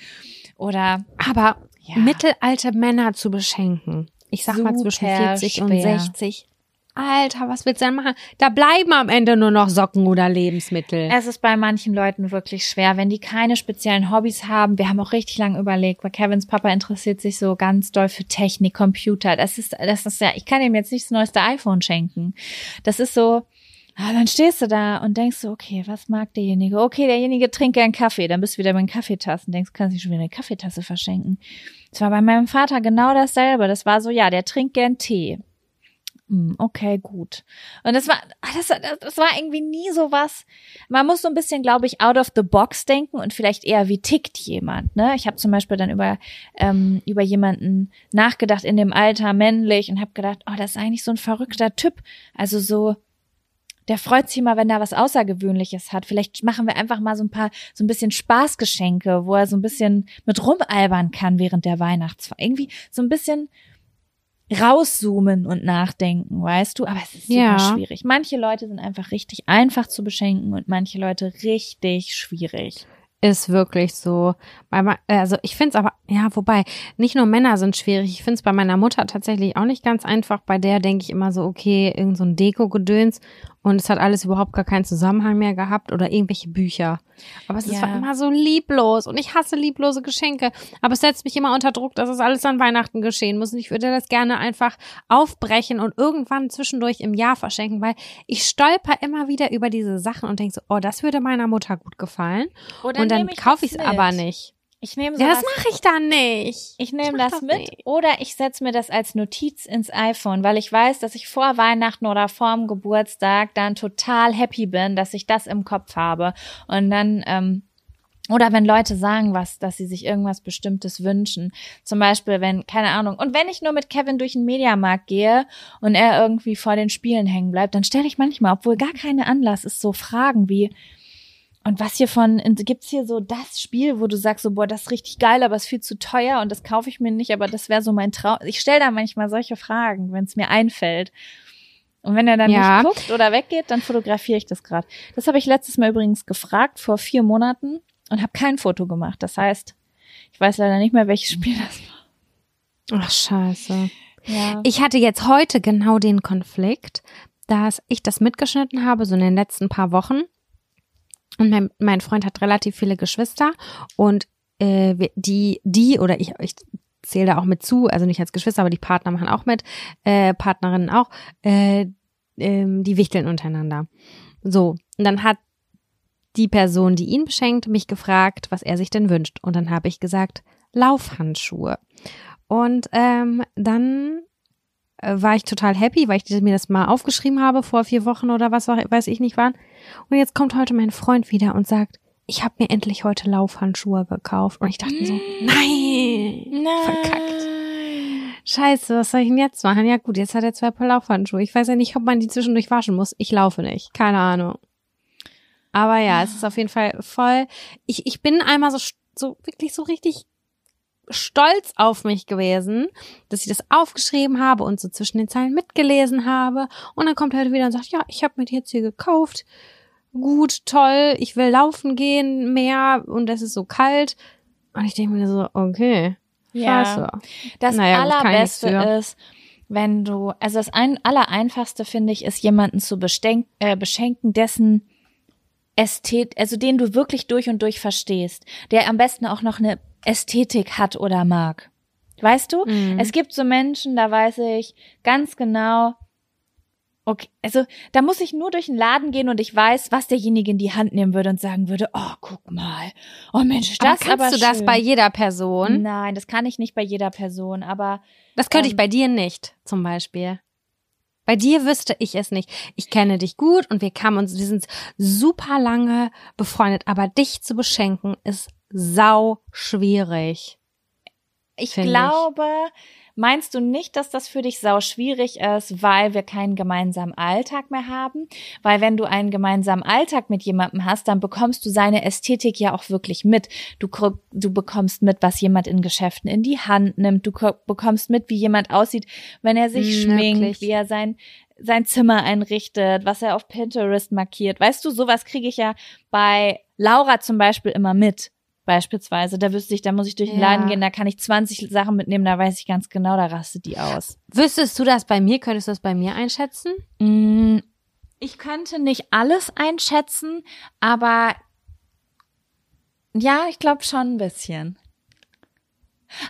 Oder Aber Ja. mittelalte Männer zu beschenken, ich sag mal Super zwischen 40 und schwer. 60. Alter, was willst du denn machen? Da bleiben am Ende nur noch Socken oder Lebensmittel. Es ist bei manchen Leuten wirklich schwer, wenn die keine speziellen Hobbys haben. Wir haben auch richtig lange überlegt, weil Kevins Papa interessiert sich so ganz doll für Technik, Computer. Das ist, das ist ja, ich kann ihm jetzt nicht das neueste iPhone schenken. Das ist so, ah, dann stehst du da und denkst so, okay, was mag derjenige? Okay, derjenige trinkt gern Kaffee. Dann bist du wieder bei den Kaffeetassen, denkst, kannst du schon wieder eine Kaffeetasse verschenken. Das war bei meinem Vater genau dasselbe. Das war so, ja, der trinkt gern Tee. Hm, Okay, gut. Und das war, ah, das, das, war irgendwie nie so was. Man muss so ein bisschen, glaube ich, out of the box denken und vielleicht eher, wie tickt jemand. Ne? Ich habe zum Beispiel dann über ähm, über jemanden nachgedacht in dem Alter, männlich, und habe gedacht, oh, das ist eigentlich so ein verrückter Typ. Also so, der freut sich immer, wenn er was Außergewöhnliches hat. Vielleicht machen wir einfach mal so ein paar, so ein bisschen Spaßgeschenke, wo er so ein bisschen mit rumalbern kann während der Weihnachtsfeier. Irgendwie so ein bisschen rauszoomen und nachdenken, weißt du? Aber es ist super Ja. schwierig. Manche Leute sind einfach richtig einfach zu beschenken und manche Leute richtig schwierig. Ist wirklich so. Also ich finde es aber, ja, wobei, nicht nur Männer sind schwierig. Ich finde es bei meiner Mutter tatsächlich auch nicht ganz einfach. Bei der denke ich immer so, okay, irgend so ein Deko-Gedöns und es hat alles überhaupt gar keinen Zusammenhang mehr gehabt oder irgendwelche Bücher. Aber es ist Ja. zwar immer so lieblos und ich hasse lieblose Geschenke. Aber es setzt mich immer unter Druck, dass es alles an Weihnachten geschehen muss. Und ich würde das gerne einfach aufbrechen und irgendwann zwischendurch im Jahr verschenken, weil ich stolper immer wieder über diese Sachen und denke so, oh, das würde meiner Mutter gut gefallen. Oder und dann kaufe ich es aber nicht. Ich nehme Ja, das sowas- mache ich dann nicht. Ich nehme das das mit nicht. oder ich setze mir das als Notiz ins iPhone, weil ich weiß, dass ich vor Weihnachten oder vorm Geburtstag dann total happy bin, dass ich das im Kopf habe. Und dann, ähm, oder wenn Leute sagen was, dass sie sich irgendwas Bestimmtes wünschen. Zum Beispiel, wenn, keine Ahnung, und wenn ich nur mit Kevin durch den Mediamarkt gehe und er irgendwie vor den Spielen hängen bleibt, dann stelle ich manchmal, obwohl gar keine Anlass ist, so Fragen wie, und was hier von, gibt's hier so das Spiel, wo du sagst so, boah, das ist richtig geil, aber ist viel zu teuer und das kaufe ich mir nicht, aber das wäre so mein Traum. Ich stelle da manchmal solche Fragen, wenn es mir einfällt. Und wenn er dann Ja. nicht guckt oder weggeht, dann fotografiere ich das gerade. Das habe ich letztes Mal übrigens gefragt, vor vier Monaten, und habe kein Foto gemacht. Das heißt, ich weiß leider nicht mehr, welches Spiel das Ach, scheiße. war. Ja. Ich hatte jetzt heute genau den Konflikt, dass ich das mitgeschnitten habe, so in den letzten paar Wochen. Und mein, mein Freund hat relativ viele Geschwister und äh, die, die oder ich, ich zähle da auch mit zu, also nicht als Geschwister, aber die Partner machen auch mit, äh, Partnerinnen auch, äh, ähm, die wichteln untereinander. So, und dann hat die Person, die ihn beschenkt, mich gefragt, was er sich denn wünscht. Und dann habe ich gesagt, Laufhandschuhe. Und ähm, dann äh, war ich total happy, weil ich mir das mal aufgeschrieben habe vor vier Wochen oder was weiß ich nicht wann. Und jetzt kommt heute mein Freund wieder und sagt, ich habe mir endlich heute Laufhandschuhe gekauft. Und ich dachte so, nein, verkackt. Scheiße, was soll ich denn jetzt machen? Ja gut, jetzt hat er zwei Paar Laufhandschuhe. Ich weiß ja nicht, ob man die zwischendurch waschen muss. Ich laufe nicht. Keine Ahnung. Aber ja, es ist auf jeden Fall voll. Ich, ich bin einmal so, so wirklich so richtig stolz auf mich gewesen, dass ich das aufgeschrieben habe und so zwischen den Zeilen mitgelesen habe. Und dann kommt er halt wieder und sagt, ja, ich habe mir die jetzt hier gekauft. Gut, toll, ich will laufen gehen mehr und es ist so kalt. Und ich denke mir so, okay, Ja. scheiße. Das Naja, Allerbeste ist, wenn du, also das ein, Allereinfachste finde ich, ist jemanden zu bestenk, äh, beschenken, dessen Ästhet, also den du wirklich durch und durch verstehst, der am besten auch noch eine Ästhetik hat oder mag. Weißt du? Mhm. Es gibt so Menschen, da weiß ich ganz genau, okay, also da muss ich nur durch den Laden gehen und ich weiß, was derjenige in die Hand nehmen würde und sagen würde, oh, guck mal, oh Mensch, aber das kannst aber du das schön. bei jeder Person? Nein, das kann ich nicht bei jeder Person, aber Das könnte ich Ähm, bei dir nicht, zum Beispiel. Bei dir wüsste ich es nicht. Ich kenne dich gut und wir kamen uns, wir sind super lange befreundet, aber dich zu beschenken ist sau schwierig. ich Find ich. glaube, meinst du nicht, dass das für dich sau schwierig ist, weil wir keinen gemeinsamen Alltag mehr haben? Weil wenn du einen gemeinsamen Alltag mit jemandem hast, dann bekommst du seine Ästhetik ja auch wirklich mit. Du, du bekommst mit, was jemand in Geschäften in die Hand nimmt. Du ko- bekommst mit, wie jemand aussieht, wenn er sich Mm, schminkt, wirklich. wie er sein sein Zimmer einrichtet, was er auf Pinterest markiert. Weißt du, sowas kriege ich ja bei Laura zum Beispiel immer mit. Beispielsweise, da wüsste ich, da muss ich durch den Ja. Laden gehen, da kann ich 20 Sachen mitnehmen, da weiß ich ganz genau, da rastet die aus. Wüsstest du das bei mir? Könntest du das bei mir einschätzen? Mm, Ich könnte nicht alles einschätzen, aber ja, ich glaube schon ein bisschen.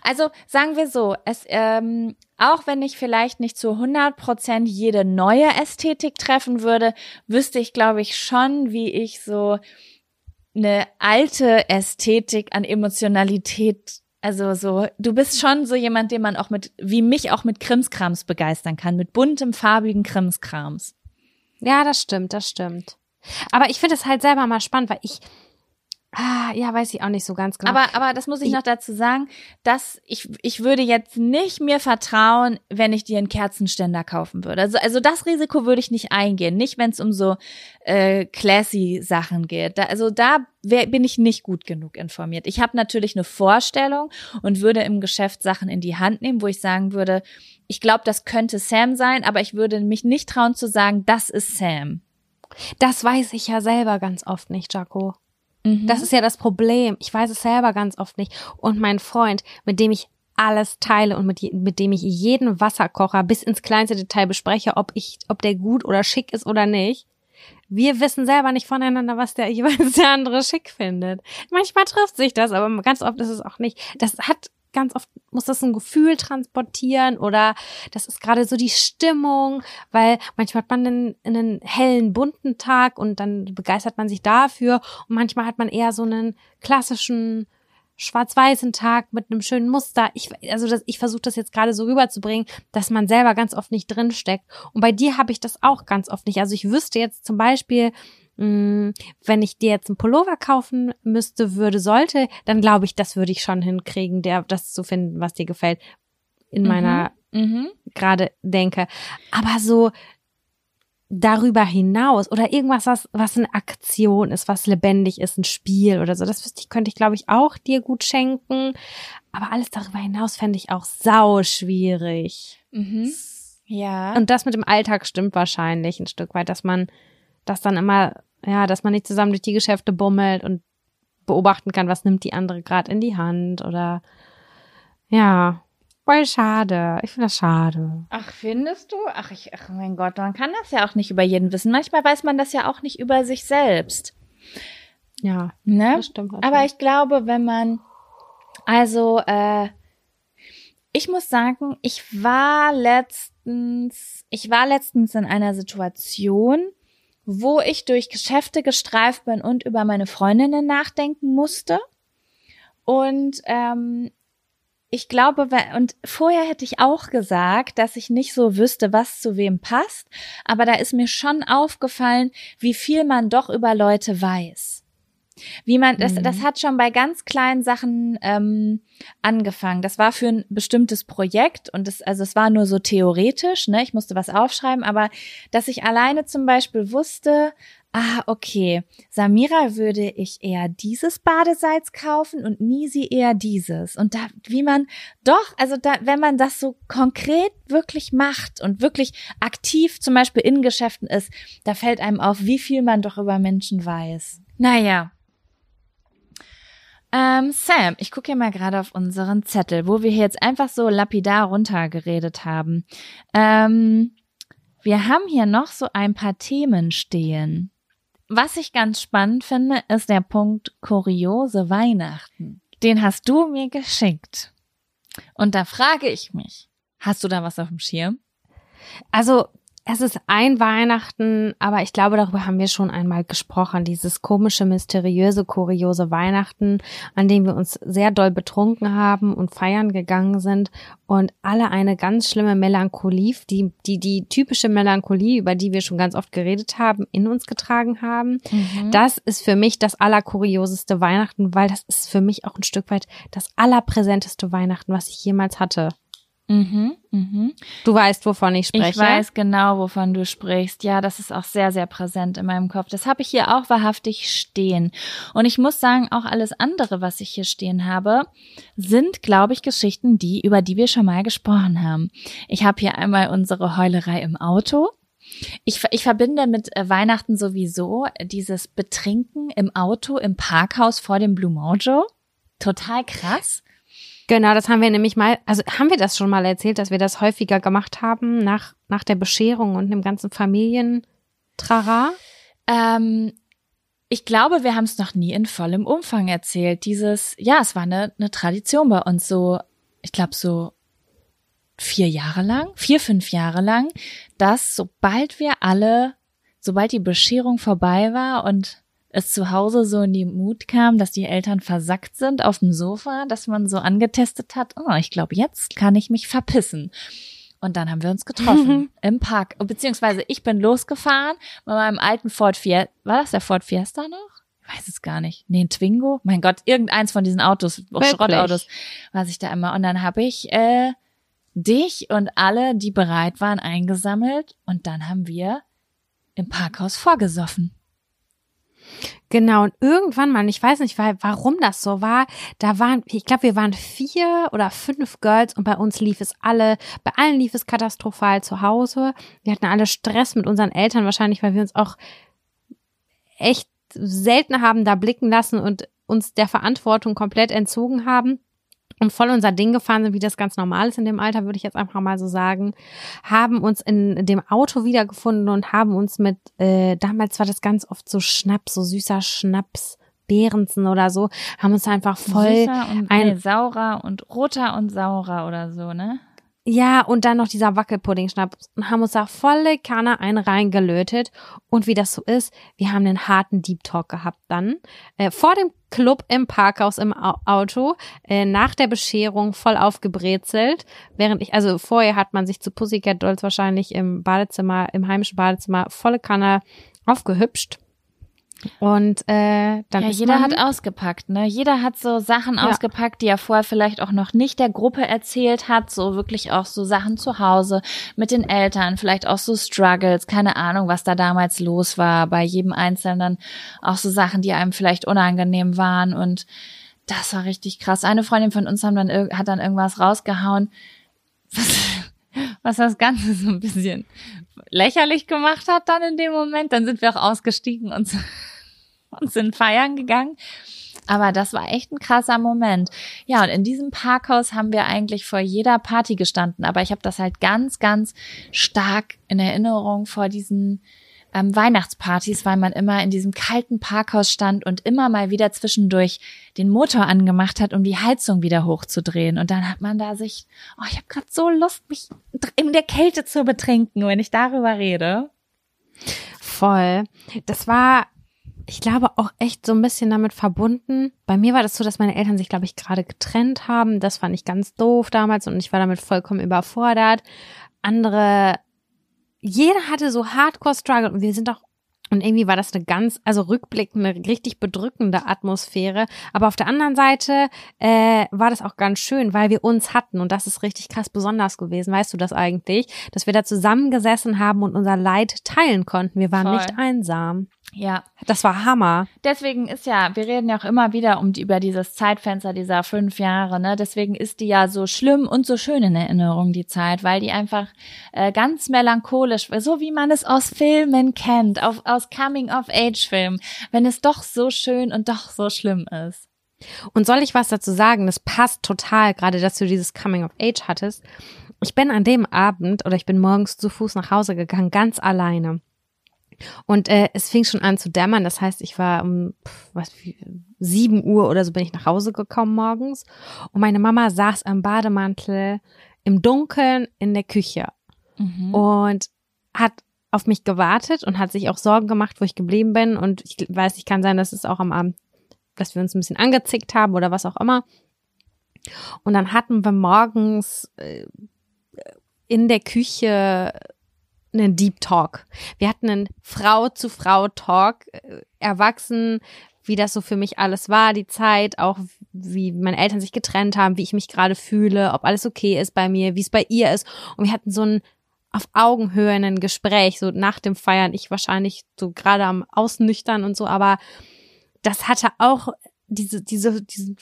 Also sagen wir so, es ähm, auch wenn ich vielleicht nicht zu 100 Prozent jede neue Ästhetik treffen würde, wüsste ich, glaube ich, schon, wie ich so eine alte Ästhetik an Emotionalität, also so, du bist schon so jemand, den man auch mit, wie mich auch mit Krimskrams begeistern kann, mit buntem, farbigen Krimskrams. Ja, das stimmt, das stimmt. Aber ich finde es halt selber mal spannend, weil ich, ah, ja, weiß ich auch nicht so ganz genau. Aber, aber das muss ich Ich- noch dazu sagen, dass ich, ich würde jetzt nicht mir vertrauen, wenn ich dir einen Kerzenständer kaufen würde. Also, also das Risiko würde ich nicht eingehen. Nicht, wenn es um so äh, classy Sachen geht. Da, also da wär, bin ich nicht gut genug informiert. Ich habe natürlich eine Vorstellung und würde im Geschäft Sachen in die Hand nehmen, wo ich sagen würde, ich glaube, das könnte Sam sein, aber ich würde mich nicht trauen zu sagen, das ist Sam. das weiß ich ja selber ganz oft nicht, Jaco. Mhm. Das ist ja das Problem. Ich weiß es selber ganz oft nicht. Und mein Freund, mit dem ich alles teile und mit, mit dem ich jeden Wasserkocher bis ins kleinste Detail bespreche, ob ich, ob der gut oder schick ist oder nicht. Wir wissen selber nicht voneinander, was der jeweils der andere schick findet. Manchmal trifft sich das, aber ganz oft ist es auch nicht. Das hat ganz oft muss das ein Gefühl transportieren oder das ist gerade so die Stimmung, weil manchmal hat man einen, einen hellen, bunten Tag und dann begeistert man sich dafür und manchmal hat man eher so einen klassischen schwarz-weißen Tag mit einem schönen Muster. Ich, also das, ich versuche das jetzt gerade so rüberzubringen, dass man selber ganz oft nicht drinsteckt. Und bei dir habe ich das auch ganz oft nicht. Also ich wüsste jetzt zum Beispiel, mh, wenn ich dir jetzt einen Pullover kaufen müsste, würde, sollte, dann glaube ich, das würde ich schon hinkriegen, der, das zu finden, was dir gefällt. In meiner Mhm. gerade denke. Aber so darüber hinaus oder irgendwas, was, was eine Aktion ist, was lebendig ist, ein Spiel oder so, das wüsste ich, könnte ich, glaube ich, auch dir gut schenken. Aber alles darüber hinaus fände ich auch sau schwierig. Mhm. Ja. Und das mit dem Alltag stimmt wahrscheinlich ein Stück weit, dass man, dass dann immer, ja, dass man nicht zusammen durch die Geschäfte bummelt und beobachten kann, was nimmt die andere gerade in die Hand oder ja, voll schade. Ich finde das schade. Ach, findest du? Ach, ich, ach mein Gott, man kann das ja auch nicht über jeden wissen. Manchmal weiß man das ja auch nicht über sich selbst. Ja, Ne? das stimmt. Aber ich glaube, wenn man, also, äh, ich muss sagen, ich war letztens, ich war letztens in einer Situation, wo ich durch Geschäfte gestreift bin und über meine Freundinnen nachdenken musste. Und ähm, ich glaube, und vorher hätte ich auch gesagt, dass ich nicht so wüsste, was zu wem passt, aber da ist mir schon aufgefallen, wie viel man doch über Leute weiß. Wie man, das, Mhm. das hat schon bei ganz kleinen Sachen ähm, angefangen. Das war für ein bestimmtes Projekt und es, also es war nur so theoretisch, ne? Ich musste was aufschreiben, aber dass ich alleine zum Beispiel wusste, ah, okay, Samira würde ich eher dieses Badesalz kaufen und Nisi eher dieses. Und da, wie man doch, also da, wenn man das so konkret wirklich macht und wirklich aktiv zum Beispiel in Geschäften ist, da fällt einem auf, wie viel man doch über Menschen weiß. Naja. Ähm, Sam, ich gucke hier mal gerade auf unseren Zettel, wo wir hier jetzt einfach so lapidar runtergeredet haben. Ähm, wir haben hier noch so ein paar Themen stehen. Was ich ganz spannend finde, ist der Punkt kuriose Weihnachten. Den hast du mir geschickt. Und da frage ich mich, hast du da was auf dem Schirm? Also, es ist ein Weihnachten, aber ich glaube, darüber haben wir schon einmal gesprochen. Dieses komische, mysteriöse, kuriose Weihnachten, an dem wir uns sehr doll betrunken haben und feiern gegangen sind und alle eine ganz schlimme Melancholie, die, die, die typische Melancholie, über die wir schon ganz oft geredet haben, in uns getragen haben. Das ist für mich das allerkurioseste Weihnachten, weil das ist für mich auch ein Stück weit das allerpräsenteste Weihnachten, was ich jemals hatte. Mhm, mhm. Du weißt, wovon ich spreche. Ich weiß genau, wovon du sprichst. Ja, das ist auch sehr, sehr präsent in meinem Kopf. Das habe ich hier auch wahrhaftig stehen. Und ich muss sagen, auch alles andere, was ich hier stehen habe, sind, glaube ich, Geschichten, die, über die wir schon mal gesprochen haben. Ich habe hier einmal unsere Heulerei im Auto. Ich, ich verbinde mit äh, Weihnachten sowieso dieses Betrinken im Auto, im Parkhaus vor dem Blue Mojo. Total krass. Genau, das haben wir nämlich mal, also haben wir das schon mal erzählt, dass wir das häufiger gemacht haben nach, nach der Bescherung und dem ganzen Familientrara? Ähm, ich glaube, wir haben es noch nie in vollem Umfang erzählt. Dieses, ja, es war eine, eine Tradition bei uns so, ich glaube so vier Jahre lang, vier, fünf Jahre lang, dass sobald wir alle, sobald die Bescherung vorbei war und es zu Hause so in die Mut kam, dass die Eltern versackt sind auf dem Sofa, dass man so angetestet hat, oh, ich glaube, jetzt kann ich mich verpissen. Und dann haben wir uns getroffen im Park. Beziehungsweise ich bin losgefahren mit meinem alten Ford Fiesta. War das der Ford Fiesta noch? Ich weiß es gar nicht. Nee, ein Twingo? Mein Gott, irgendeins von diesen Autos, auch Wirklich? Schrottautos, was ich da immer. Und dann habe ich äh, dich und alle, die bereit waren, eingesammelt. Und dann haben wir im Parkhaus vorgesoffen. Genau, und irgendwann mal, ich weiß nicht, warum das so war, da waren, ich glaube, wir waren vier oder fünf Girls und bei uns lief es alle, bei allen lief es katastrophal zu Hause. Wir hatten alle Stress mit unseren Eltern, wahrscheinlich, weil wir uns auch echt selten haben da blicken lassen und uns der Verantwortung komplett entzogen haben und voll unser Ding gefahren sind, wie das ganz normal ist in dem Alter, würde ich jetzt einfach mal so sagen, haben uns in dem Auto wiedergefunden und haben uns mit, äh, damals war das ganz oft so Schnaps, so süßer Schnaps, Behrensen oder so, haben uns einfach voll, Süßer und ein- nee, saurer und roter und saurer oder so, ne? Ja, und dann noch dieser Wackelpudding-Schnaps. Und haben uns da volle Kanne ein reingelötet. Und wie das so ist, wir haben einen harten Deep Talk gehabt dann, äh, vor dem Club im Parkhaus im Au Auto, äh, nach der Bescherung voll aufgebrezelt, während ich, also vorher hat man sich zu Pussycat Dolls wahrscheinlich im Badezimmer, im heimischen Badezimmer volle Kanne aufgehübscht. Und äh, dann ja, jeder hat ausgepackt, ne? Jeder hat so Sachen Ja. ausgepackt, die er vorher vielleicht auch noch nicht der Gruppe erzählt hat, so wirklich auch so Sachen zu Hause mit den Eltern, vielleicht auch so Struggles, keine Ahnung, was da damals los war, bei jedem Einzelnen auch so Sachen, die einem vielleicht unangenehm waren und das war richtig krass. Eine Freundin von uns haben dann, hat dann irgendwas rausgehauen, was, was das Ganze so ein bisschen lächerlich gemacht hat dann in dem Moment. Dann sind wir auch ausgestiegen und, und sind feiern gegangen. Aber das war echt ein krasser Moment. Ja, und in diesem Parkhaus haben wir eigentlich vor jeder Party gestanden. Aber ich habe das halt ganz, ganz stark in Erinnerung vor diesen ähm, Weihnachtspartys, weil man immer in diesem kalten Parkhaus stand und immer mal wieder zwischendurch den Motor angemacht hat, um die Heizung wieder hochzudrehen. Und dann hat man da sich, oh, ich habe gerade so Lust, mich in der Kälte zu betrinken, wenn ich darüber rede. Voll. Das war ich glaube, auch echt so ein bisschen damit verbunden. Bei mir war das so, dass meine Eltern sich, glaube ich, gerade getrennt haben. Das fand ich ganz doof damals und ich war damit vollkommen überfordert. Andere jeder hatte so Hardcore-Struggle und wir sind auch und irgendwie war das eine ganz, also rückblickend eine richtig bedrückende Atmosphäre. Aber auf der anderen Seite äh, war das auch ganz schön, weil wir uns hatten. Und das ist richtig krass besonders gewesen. Weißt du das eigentlich? Dass wir da zusammengesessen haben und unser Leid teilen konnten. Wir waren Voll. nicht einsam. Ja. Das war Hammer. Deswegen ist ja, wir reden ja auch immer wieder um die, über dieses Zeitfenster dieser fünf Jahre, ne? Deswegen ist die ja so schlimm und so schön in Erinnerung, die Zeit, weil die einfach äh, ganz melancholisch, so wie man es aus Filmen kennt, auf, aus Coming-of-Age-Filmen, wenn es doch so schön und doch so schlimm ist. Und soll ich was dazu sagen? Das passt total, gerade dass du dieses Coming of Age hattest. Ich bin an dem Abend oder ich bin morgens zu Fuß nach Hause gegangen, ganz alleine. Und äh, es fing schon an zu dämmern. Das heißt, ich war um was sieben Uhr oder so bin ich nach Hause gekommen morgens. Und meine Mama saß am Bademantel im Dunkeln in der Küche mhm. und hat auf mich gewartet und hat sich auch Sorgen gemacht, wo ich geblieben bin. Und ich weiß, ich kann sein, dass es auch am Abend, dass wir uns ein bisschen angezickt haben oder was auch immer. Und dann hatten wir morgens äh, in der Küche einen Deep Talk. Wir hatten einen Frau zu Frau Talk, äh, erwachsen, wie das so für mich alles war, die Zeit, auch wie meine Eltern sich getrennt haben, wie ich mich gerade fühle, ob alles okay ist bei mir, wie es bei ihr ist. Und wir hatten so ein auf Augenhöhe ein Gespräch, so nach dem Feiern, ich wahrscheinlich so gerade am Ausnüchtern und so, aber das hatte auch diese, diese, diesen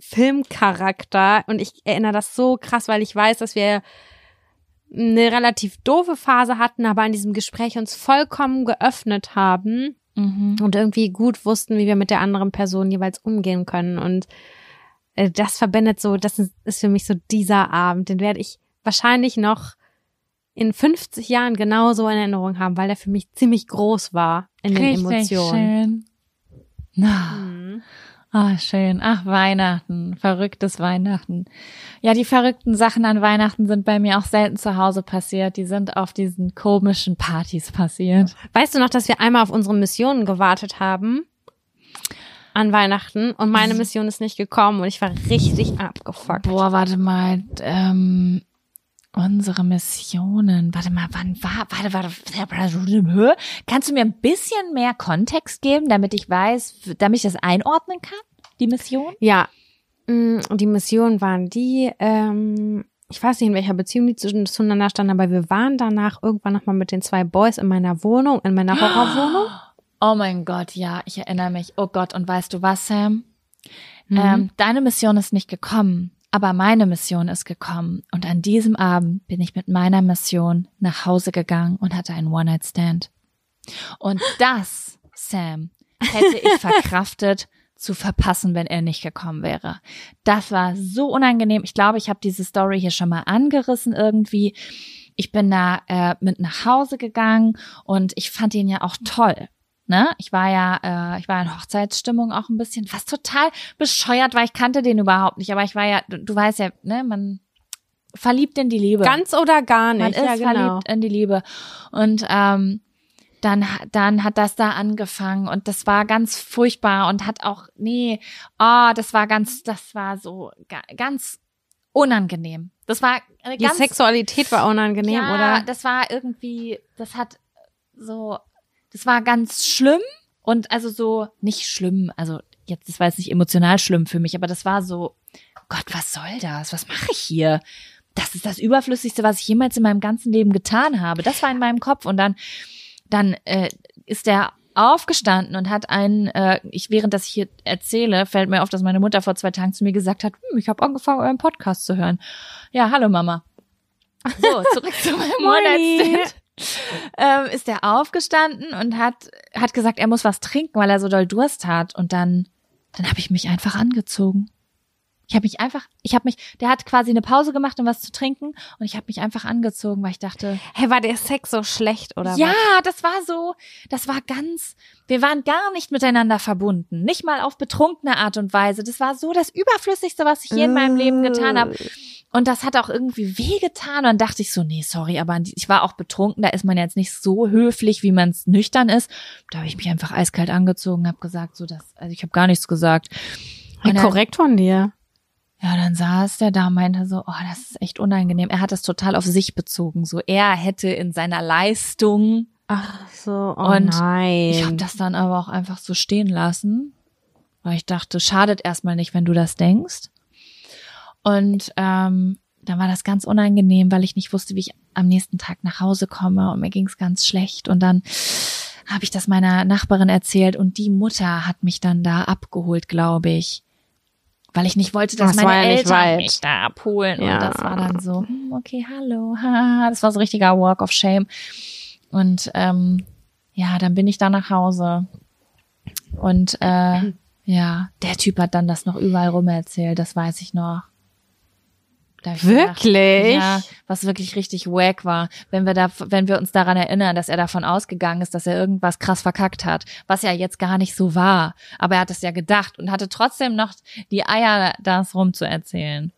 Filmcharakter und ich erinnere das so krass, weil ich weiß, dass wir eine relativ doofe Phase hatten, aber in diesem Gespräch uns vollkommen geöffnet haben mhm. und irgendwie gut wussten, wie wir mit der anderen Person jeweils umgehen können. Und äh, das verbindet so, das ist für mich so dieser Abend, den werde ich wahrscheinlich noch in 50 Jahren genauso in Erinnerung haben, weil der für mich ziemlich groß war in Richtig den Emotionen. Schön. Na. Mhm. Ah, schön. Ach, Weihnachten. Verrücktes Weihnachten. Ja, die verrückten Sachen an Weihnachten sind bei mir auch selten zu Hause passiert. Die sind auf diesen komischen Partys passiert. Weißt du noch, dass wir einmal auf unsere Missionen gewartet haben? An Weihnachten und meine Mission ist nicht gekommen und ich war richtig abgefuckt. Boah, warte mal. Ähm, Unsere Missionen. Warte mal, wann war, warte, warte, kannst du mir ein bisschen mehr Kontext geben, damit ich weiß, damit ich das einordnen kann, die Mission? Ja, mm, die Mission waren die, ähm, ich weiß nicht, in welcher Beziehung die zueinander standen, aber wir waren danach irgendwann nochmal mit den zwei Boys in meiner Wohnung, in meiner Horrorwohnung. Oh mein Gott, ja, ich erinnere mich. Oh Gott, und weißt du was, Sam? Mhm. Ähm, deine Mission ist nicht gekommen. Aber meine Mission ist gekommen und an diesem Abend bin ich mit meiner Mission nach Hause gegangen und hatte einen One-Night-Stand. Und das, Sam, hätte ich verkraftet zu verpassen, wenn er nicht gekommen wäre. Das war so unangenehm. Ich glaube, ich habe diese Story hier schon mal angerissen irgendwie. Ich bin da äh, mit nach Hause gegangen und ich fand ihn ja auch toll. Ne? Ich war ja, äh, ich war in Hochzeitsstimmung auch ein bisschen, was total bescheuert war. Ich kannte den überhaupt nicht, aber ich war ja, du, du weißt ja, ne, man verliebt in die Liebe. Ganz oder gar nicht. Man ist ja, genau. verliebt in die Liebe. Und ähm, dann, dann hat das da angefangen und das war ganz furchtbar und hat auch, nee, oh, das war ganz, das war so ganz unangenehm. Das war eine Die Sexualität war unangenehm, ja, oder? Das war irgendwie, das hat so das war ganz schlimm und also so nicht schlimm, also jetzt, das war jetzt nicht emotional schlimm für mich, aber das war so, Gott, was soll das? Was mache ich hier? Das ist das Überflüssigste, was ich jemals in meinem ganzen Leben getan habe. Das war in meinem Kopf und dann, dann äh, ist der aufgestanden und hat einen, äh, ich während das ich hier erzähle, fällt mir auf, dass meine Mutter vor zwei Tagen zu mir gesagt hat, hm, ich habe angefangen, euren Podcast zu hören. Ja, hallo Mama. So, zurück zu meinem. One-Night-Stand. Ähm, ist er aufgestanden und hat, hat gesagt, er muss was trinken, weil er so doll Durst hat. Und dann, dann habe ich mich einfach angezogen. Ich habe mich einfach, ich habe mich, der hat quasi eine Pause gemacht, um was zu trinken und ich habe mich einfach angezogen, weil ich dachte, Hey, war der Sex so schlecht oder ja, was? das war so, das war ganz, wir waren gar nicht miteinander verbunden, nicht mal auf betrunkene Art und Weise. Das war so das Überflüssigste, was ich je in meinem Leben getan habe. Und das hat auch irgendwie wehgetan. Und dann dachte ich so, nee, sorry, aber ich war auch betrunken. Da ist man jetzt nicht so höflich, wie man es nüchtern ist. Da habe ich mich einfach eiskalt angezogen, habe gesagt, so das, also ich habe gar nichts gesagt. Und dann- korrekt von dir. Ja, dann saß der da und meinte so, oh, das ist echt unangenehm. Er hat es total auf sich bezogen. So, er hätte in seiner Leistung Ach so, oh Und nein. Ich habe das dann aber auch einfach so stehen lassen, weil ich dachte, schadet erstmal nicht, wenn du das denkst. Und ähm, dann war das ganz unangenehm, weil ich nicht wusste, wie ich am nächsten Tag nach Hause komme und mir ging's ganz schlecht. Und dann habe ich das meiner Nachbarin erzählt und die Mutter hat mich dann da abgeholt, glaube ich. Weil ich nicht wollte, dass Das meine ja Eltern mich da abholen. Ja. Und das war dann so, hm, okay, hallo. haha. Das war so richtiger Walk of Shame. Und ähm, ja, dann bin ich da nach Hause. Und äh, ja, der Typ hat dann das noch überall rum erzählt, das weiß ich noch. Da Wirklich? ja, was wirklich richtig wack war, wenn wir da, wenn wir uns daran erinnern, dass er davon ausgegangen ist, dass er irgendwas krass verkackt hat, was ja jetzt gar nicht so war. Aber er hat es ja gedacht und hatte trotzdem noch die Eier, das rumzuerzählen.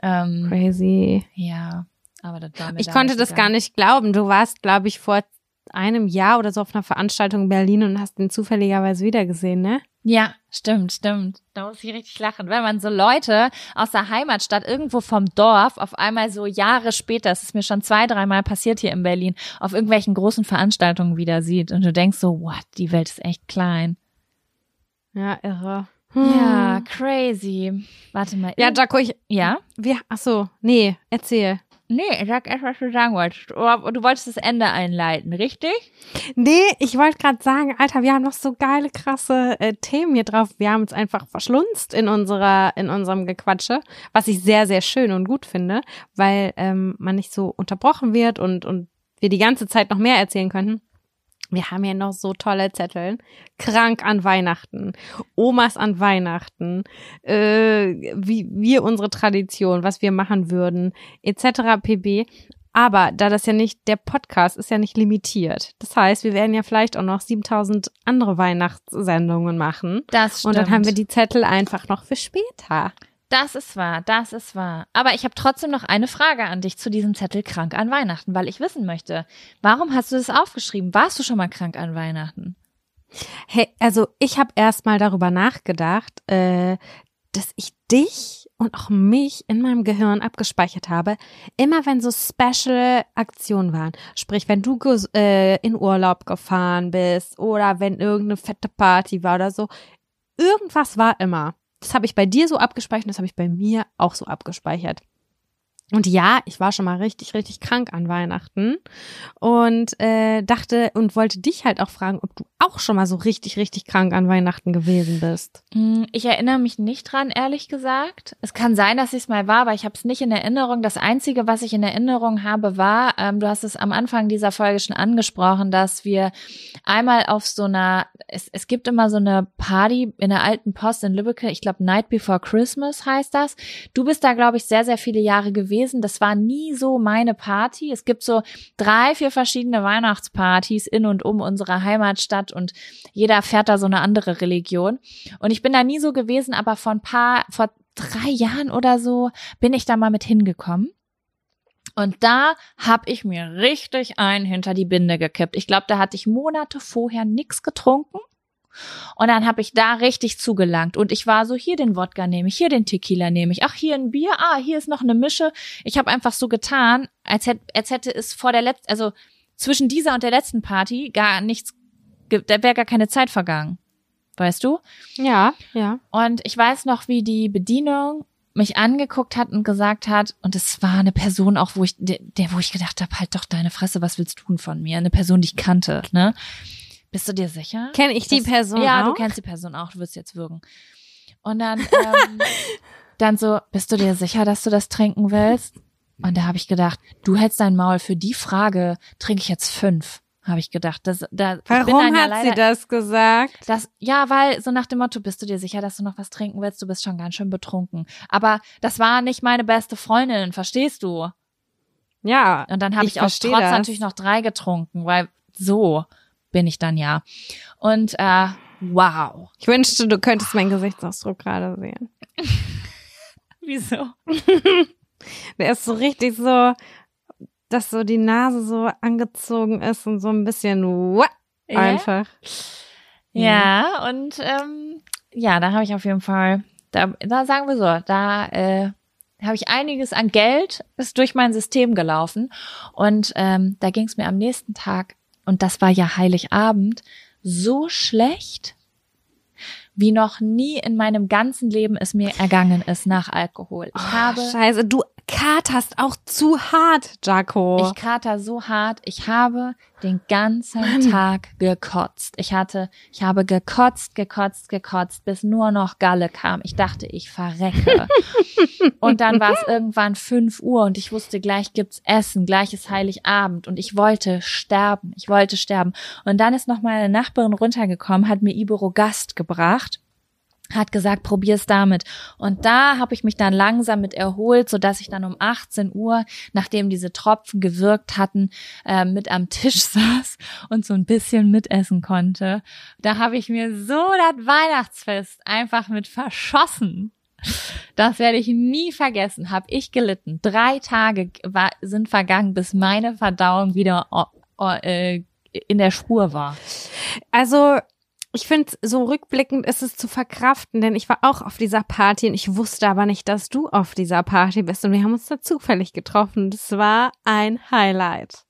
Ähm, Crazy. ja, aber das war mir Ich konnte das egal. gar nicht glauben. Du warst, glaube ich, vor einem Jahr oder so auf einer Veranstaltung in Berlin und hast ihn zufälligerweise wiedergesehen, ne? Ja, stimmt, stimmt. Da muss ich richtig lachen. Wenn man so Leute aus der Heimatstadt irgendwo vom Dorf auf einmal so Jahre später, das ist mir schon zwei, dreimal passiert hier in Berlin, auf irgendwelchen großen Veranstaltungen wieder sieht und du denkst so, what, die Welt ist echt klein. Ja, irre. Ja, crazy. Warte mal. Ja, Jaco, ich, ja? wir, ach so, nee, erzähl. Nee, sag erst, was du sagen wolltest. Du wolltest das Ende einleiten, richtig? Nee, ich wollte gerade sagen, Alter, wir haben noch so geile, krasse äh, Themen hier drauf. Wir haben uns einfach verschlunzt in unserer, in unserem Gequatsche, was ich sehr, sehr schön und gut finde, weil ähm, man nicht so unterbrochen wird und, und wir die ganze Zeit noch mehr erzählen könnten. Wir haben ja noch so tolle Zettel. Krank an Weihnachten, Omas an Weihnachten, äh, wie wir unsere Tradition, was wir machen würden, etc. pp. Aber da das ja nicht, der Podcast ist ja nicht limitiert. Das heißt, wir werden ja vielleicht auch noch 7000 andere Weihnachtssendungen machen. Das Und dann haben wir die Zettel einfach noch für später. Das ist wahr, das ist wahr. Aber ich habe trotzdem noch eine Frage an dich zu diesem Zettel krank an Weihnachten, weil ich wissen möchte, warum hast du das aufgeschrieben? Warst du schon mal krank an Weihnachten? Hey, also ich habe erst mal darüber nachgedacht, äh, dass ich dich und auch mich in meinem Gehirn abgespeichert habe, immer wenn so Special Aktionen waren. Sprich, wenn du äh, in Urlaub gefahren bist oder wenn irgendeine fette Party war oder so. Irgendwas war immer. Das habe ich bei dir so abgespeichert, das habe ich bei mir auch so abgespeichert. Und ja, ich war schon mal richtig, richtig krank an Weihnachten und äh, dachte und wollte dich halt auch fragen, ob du auch schon mal so richtig, richtig krank an Weihnachten gewesen bist. Hm, Ich erinnere mich nicht dran, ehrlich gesagt. Es kann sein, dass ich es mal war, aber ich habe es nicht in Erinnerung. Das Einzige, was ich in Erinnerung habe, war, ähm, du hast es am Anfang dieser Folge schon angesprochen, dass wir einmal auf so einer, es, es gibt immer so eine Party in der alten Post in Lübeck, ich glaube Night Before Christmas heißt das. Du bist da, glaube ich, sehr, sehr viele Jahre gewesen. Das war nie so meine Party. Es gibt so drei, vier verschiedene Weihnachtspartys in und um unsere Heimatstadt und jeder fährt da so eine andere Religion. Und ich bin da nie so gewesen, aber vor ein paar, vor drei Jahren oder so bin ich da mal mit hingekommen. Und da hab ich mir richtig einen hinter die Binde gekippt. Ich glaube, da hatte ich Monate vorher nix getrunken. Und dann habe ich da richtig zugelangt. Und ich war so, hier den Wodka nehme ich, hier den Tequila nehme ich. Ach, hier ein Bier, ah, hier ist noch eine Mische. Ich habe einfach so getan, als hätte, als hätte es vor der letzten, also zwischen dieser und der letzten Party gar nichts, da wäre gar keine Zeit vergangen. Weißt du? Ja, ja. Und ich weiß noch, wie die Bedienung mich angeguckt hat und gesagt hat, und es war eine Person auch, wo ich, der, der wo ich gedacht habe, halt doch deine Fresse, was willst du tun von mir? Eine Person, die ich kannte, ne? Bist du dir sicher? Kenne ich die Das- Person Ja, auch? du kennst die Person auch, du wirst jetzt würgen. Und dann, ähm, dann so, bist du dir sicher, dass du das trinken willst? Und da habe ich gedacht, du hältst dein Maul für die Frage, trinke ich jetzt fünf. Habe ich gedacht. Das, da, Warum hat leider, sie das gesagt? das, ja, weil so nach dem Motto, bist du dir sicher, dass du noch was trinken willst? Du bist schon ganz schön betrunken. Aber das war nicht meine beste Freundin, verstehst du? Ja. Und dann habe Ich ich, aus Trotz das. natürlich noch drei getrunken, weil so bin ich dann ja. Und äh, wow. Ich wünschte, du könntest meinen Gesichtsausdruck gerade sehen. Wieso? Der ist so richtig so, dass so die Nase so angezogen ist und so ein bisschen what einfach. Ja, und ähm, ja, da habe ich auf jeden Fall, da, da sagen wir so, da äh, habe ich einiges an Geld, ist durch mein System gelaufen. Und ähm, da ging es mir am nächsten Tag, und das war ja Heiligabend, so schlecht, wie noch nie in meinem ganzen Leben es mir ergangen ist nach Alkohol. Ich habe Scheiße, du katerst auch zu hart, Jaco. Ich kater so hart. Ich habe den ganzen Tag gekotzt. Ich hatte, ich habe gekotzt, gekotzt, gekotzt, bis nur noch Galle kam. Ich dachte, ich verrecke. und dann war es irgendwann fünf Uhr und ich wusste, gleich gibt's Essen, gleich ist Heiligabend und ich wollte sterben. Ich wollte sterben. Und dann ist noch meine Nachbarin runtergekommen, hat mir Iberogast gebracht hat gesagt, probier's damit. Und da habe ich mich dann langsam mit erholt, so dass ich dann um 18 Uhr, nachdem diese Tropfen gewirkt hatten, äh, mit am Tisch saß und so ein bisschen mitessen konnte. Da habe ich mir so das Weihnachtsfest einfach mit verschossen. Das werde ich nie vergessen. Habe ich gelitten. Drei Tage war, sind vergangen, bis meine Verdauung wieder äh, in der Spur war. Also, ich finde, so rückblickend ist es zu verkraften, denn ich war auch auf dieser Party und ich wusste aber nicht, dass du auf dieser Party bist und wir haben uns da zufällig getroffen. Das war ein Highlight.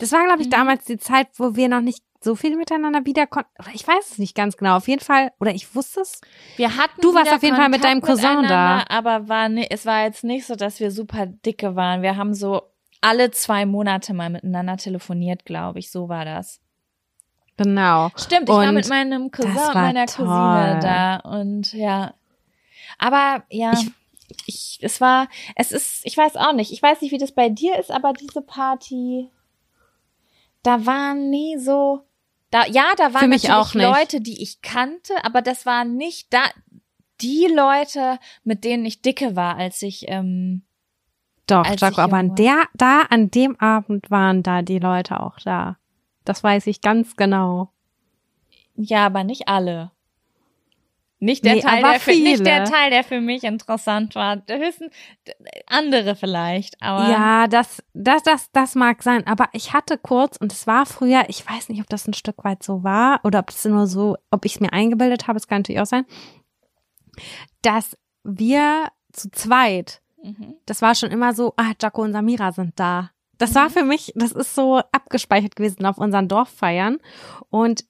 Das war, glaube ich, Mhm. damals die Zeit, wo wir noch nicht so viel miteinander wieder konnten. Oder ich weiß es nicht ganz genau. Auf jeden Fall, oder ich wusste es. Wir hatten Du warst auf jeden Fall mit deinem Cousin miteinander, aber war ne, es war jetzt nicht so, dass wir super dicke waren. Wir haben so alle zwei Monate mal miteinander telefoniert, glaube ich. So war das. Genau. Stimmt, ich war Und mit meinem Cousin und war meiner toll. Cousine da und ja. Aber ja, Ich- ich, es war, es ist, ich weiß auch nicht, ich weiß nicht, wie das bei dir ist, aber diese Party, da waren nie so, da, ja, da waren mich natürlich auch nicht. Leute, die ich kannte, aber das waren nicht da, die Leute, mit denen ich dicke war, als ich, ähm, Doch, Jaco, aber an der, da, an dem Abend waren da die Leute auch da. Das weiß ich ganz genau. ja, aber nicht alle. Nicht der Nee, Teil, der für, nicht der. Teil, der für mich interessant war. Höchstens andere vielleicht, aber Ja, das, das, das, das mag sein. Aber ich hatte kurz, und es war früher, ich weiß nicht, ob das ein Stück weit so war oder ob es nur so, ob ich es mir eingebildet habe, es kann natürlich auch sein, dass wir zu zweit, Mhm. das war schon immer so, ah, Jaco und Samira sind da. Das war für mich, das ist so abgespeichert gewesen auf unseren Dorffeiern. Und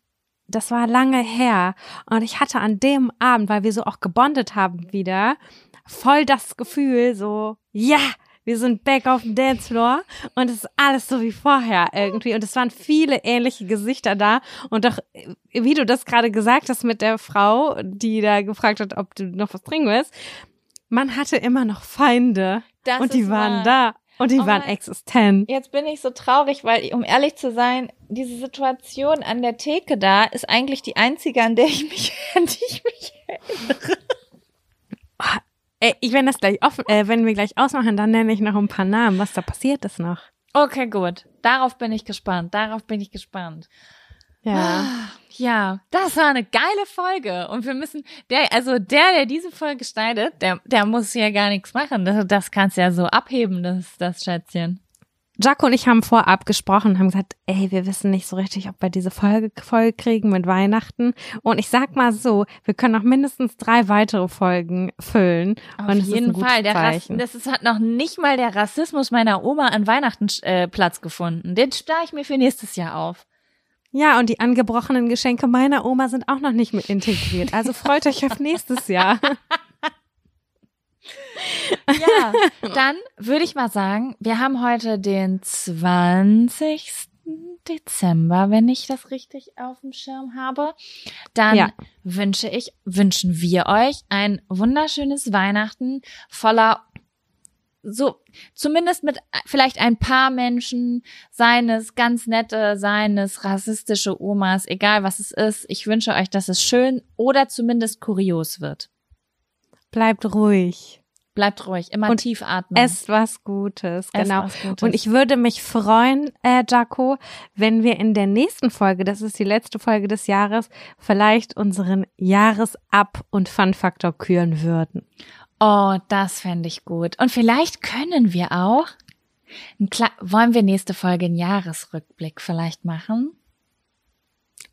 das war lange her. Und ich hatte an dem Abend, weil wir so auch gebondet haben wieder, voll das Gefühl, so, ja, wir sind back auf dem Dancefloor und es ist alles so wie vorher irgendwie. Und es waren viele ähnliche Gesichter da. Und doch, wie du das gerade gesagt hast mit der Frau, die da gefragt hat, ob du noch was trinken willst, man hatte immer noch Feinde. Das und die waren wahr. da. Und die Oh waren existent. Jetzt bin ich so traurig, weil, um ehrlich zu sein, diese Situation an der Theke da ist eigentlich die einzige, an der ich mich, an die ich mich Ey, ich wenn das gleich offen, äh, wenn wir gleich ausmachen, dann nenne ich noch ein paar Namen, was da passiert ist noch. Okay, gut. Darauf bin ich gespannt. Darauf bin ich gespannt. Ja. Ja, das war eine geile Folge. Und wir müssen, der, also der, der diese Folge schneidet, der, der muss ja gar nichts machen. Das, das kannst du ja so abheben, das, das Schätzchen. Jaco und ich haben vorab gesprochen und haben gesagt, ey, wir wissen nicht so richtig, ob wir diese Folge voll kriegen mit Weihnachten. Und ich sag mal so, wir können noch mindestens drei weitere Folgen füllen. Auf und jeden Fall. Der Rass, das ist, hat noch nicht mal der Rassismus meiner Oma an Weihnachten äh, Platz gefunden. Den spare ich mir für nächstes Jahr auf. Ja, und die angebrochenen Geschenke meiner Oma sind auch noch nicht mit integriert. Also freut euch auf nächstes Jahr. Ja, dann würde ich mal sagen, wir haben heute den 20. Dezember, wenn ich das richtig auf dem Schirm habe. Dann Ja. wünsche ich, wünschen wir euch ein wunderschönes Weihnachten voller so zumindest mit vielleicht ein paar Menschen, seines ganz nette, seines rassistische Omas, egal was es ist. Ich wünsche euch, dass es schön oder zumindest kurios wird. Bleibt ruhig. Bleibt ruhig, immer Und tief atmen. Esst was Gutes, genau. was Gutes. Und ich würde mich freuen, äh, Jaco, wenn wir in der nächsten Folge, das ist die letzte Folge des Jahres, vielleicht unseren Jahresab- und Fun-Faktor küren würden. Oh, das fände ich gut. Und vielleicht können wir auch, wollen wir nächste Folge einen Jahresrückblick vielleicht machen?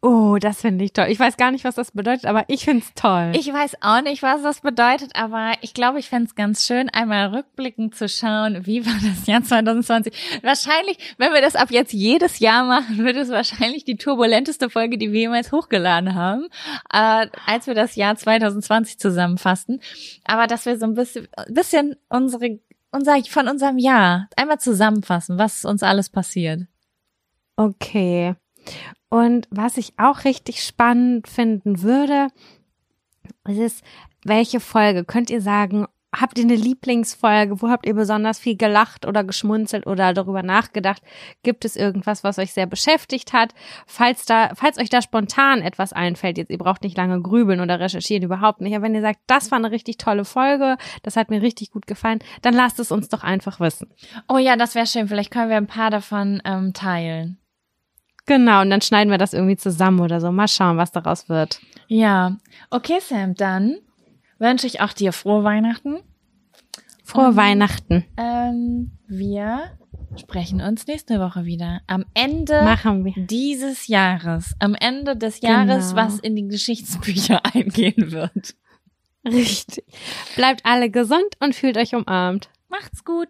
Oh, das finde ich toll. Ich weiß gar nicht, was das bedeutet, aber ich finde es toll. Ich weiß auch nicht, was das bedeutet, aber ich glaube, ich fände es ganz schön, einmal rückblickend zu schauen, wie war das Jahr 2020. Wahrscheinlich, wenn wir das ab jetzt jedes Jahr machen, wird es wahrscheinlich die turbulenteste Folge, die wir jemals hochgeladen haben, äh, als wir das Jahr 2020 zusammenfassen. Aber dass wir so ein bisschen, bisschen unsere, unser, von unserem Jahr einmal zusammenfassen, was uns alles passiert. Okay. Und was ich auch richtig spannend finden würde, ist, welche Folge könnt ihr sagen, habt ihr eine Lieblingsfolge? Wo habt ihr besonders viel gelacht oder geschmunzelt oder darüber nachgedacht? Gibt es irgendwas, was euch sehr beschäftigt hat? Falls da, falls euch da spontan etwas einfällt, jetzt ihr braucht nicht lange grübeln oder recherchieren, überhaupt nicht. Aber wenn ihr sagt, das war eine richtig tolle Folge, das hat mir richtig gut gefallen, dann lasst es uns doch einfach wissen. Oh ja, das wäre schön. Vielleicht können wir ein paar davon ähm, teilen. Genau, und dann schneiden wir das irgendwie zusammen oder so. Mal schauen, was daraus wird. Ja, okay, Sam, dann wünsche ich auch dir frohe Weihnachten. Frohe Und, Weihnachten. Ähm, wir sprechen uns nächste Woche wieder. Am Ende Machen wir. dieses Jahres. Am Ende des Jahres, Genau. was in die Geschichtsbücher eingehen wird. Richtig. Bleibt alle gesund und fühlt euch umarmt. Macht's gut.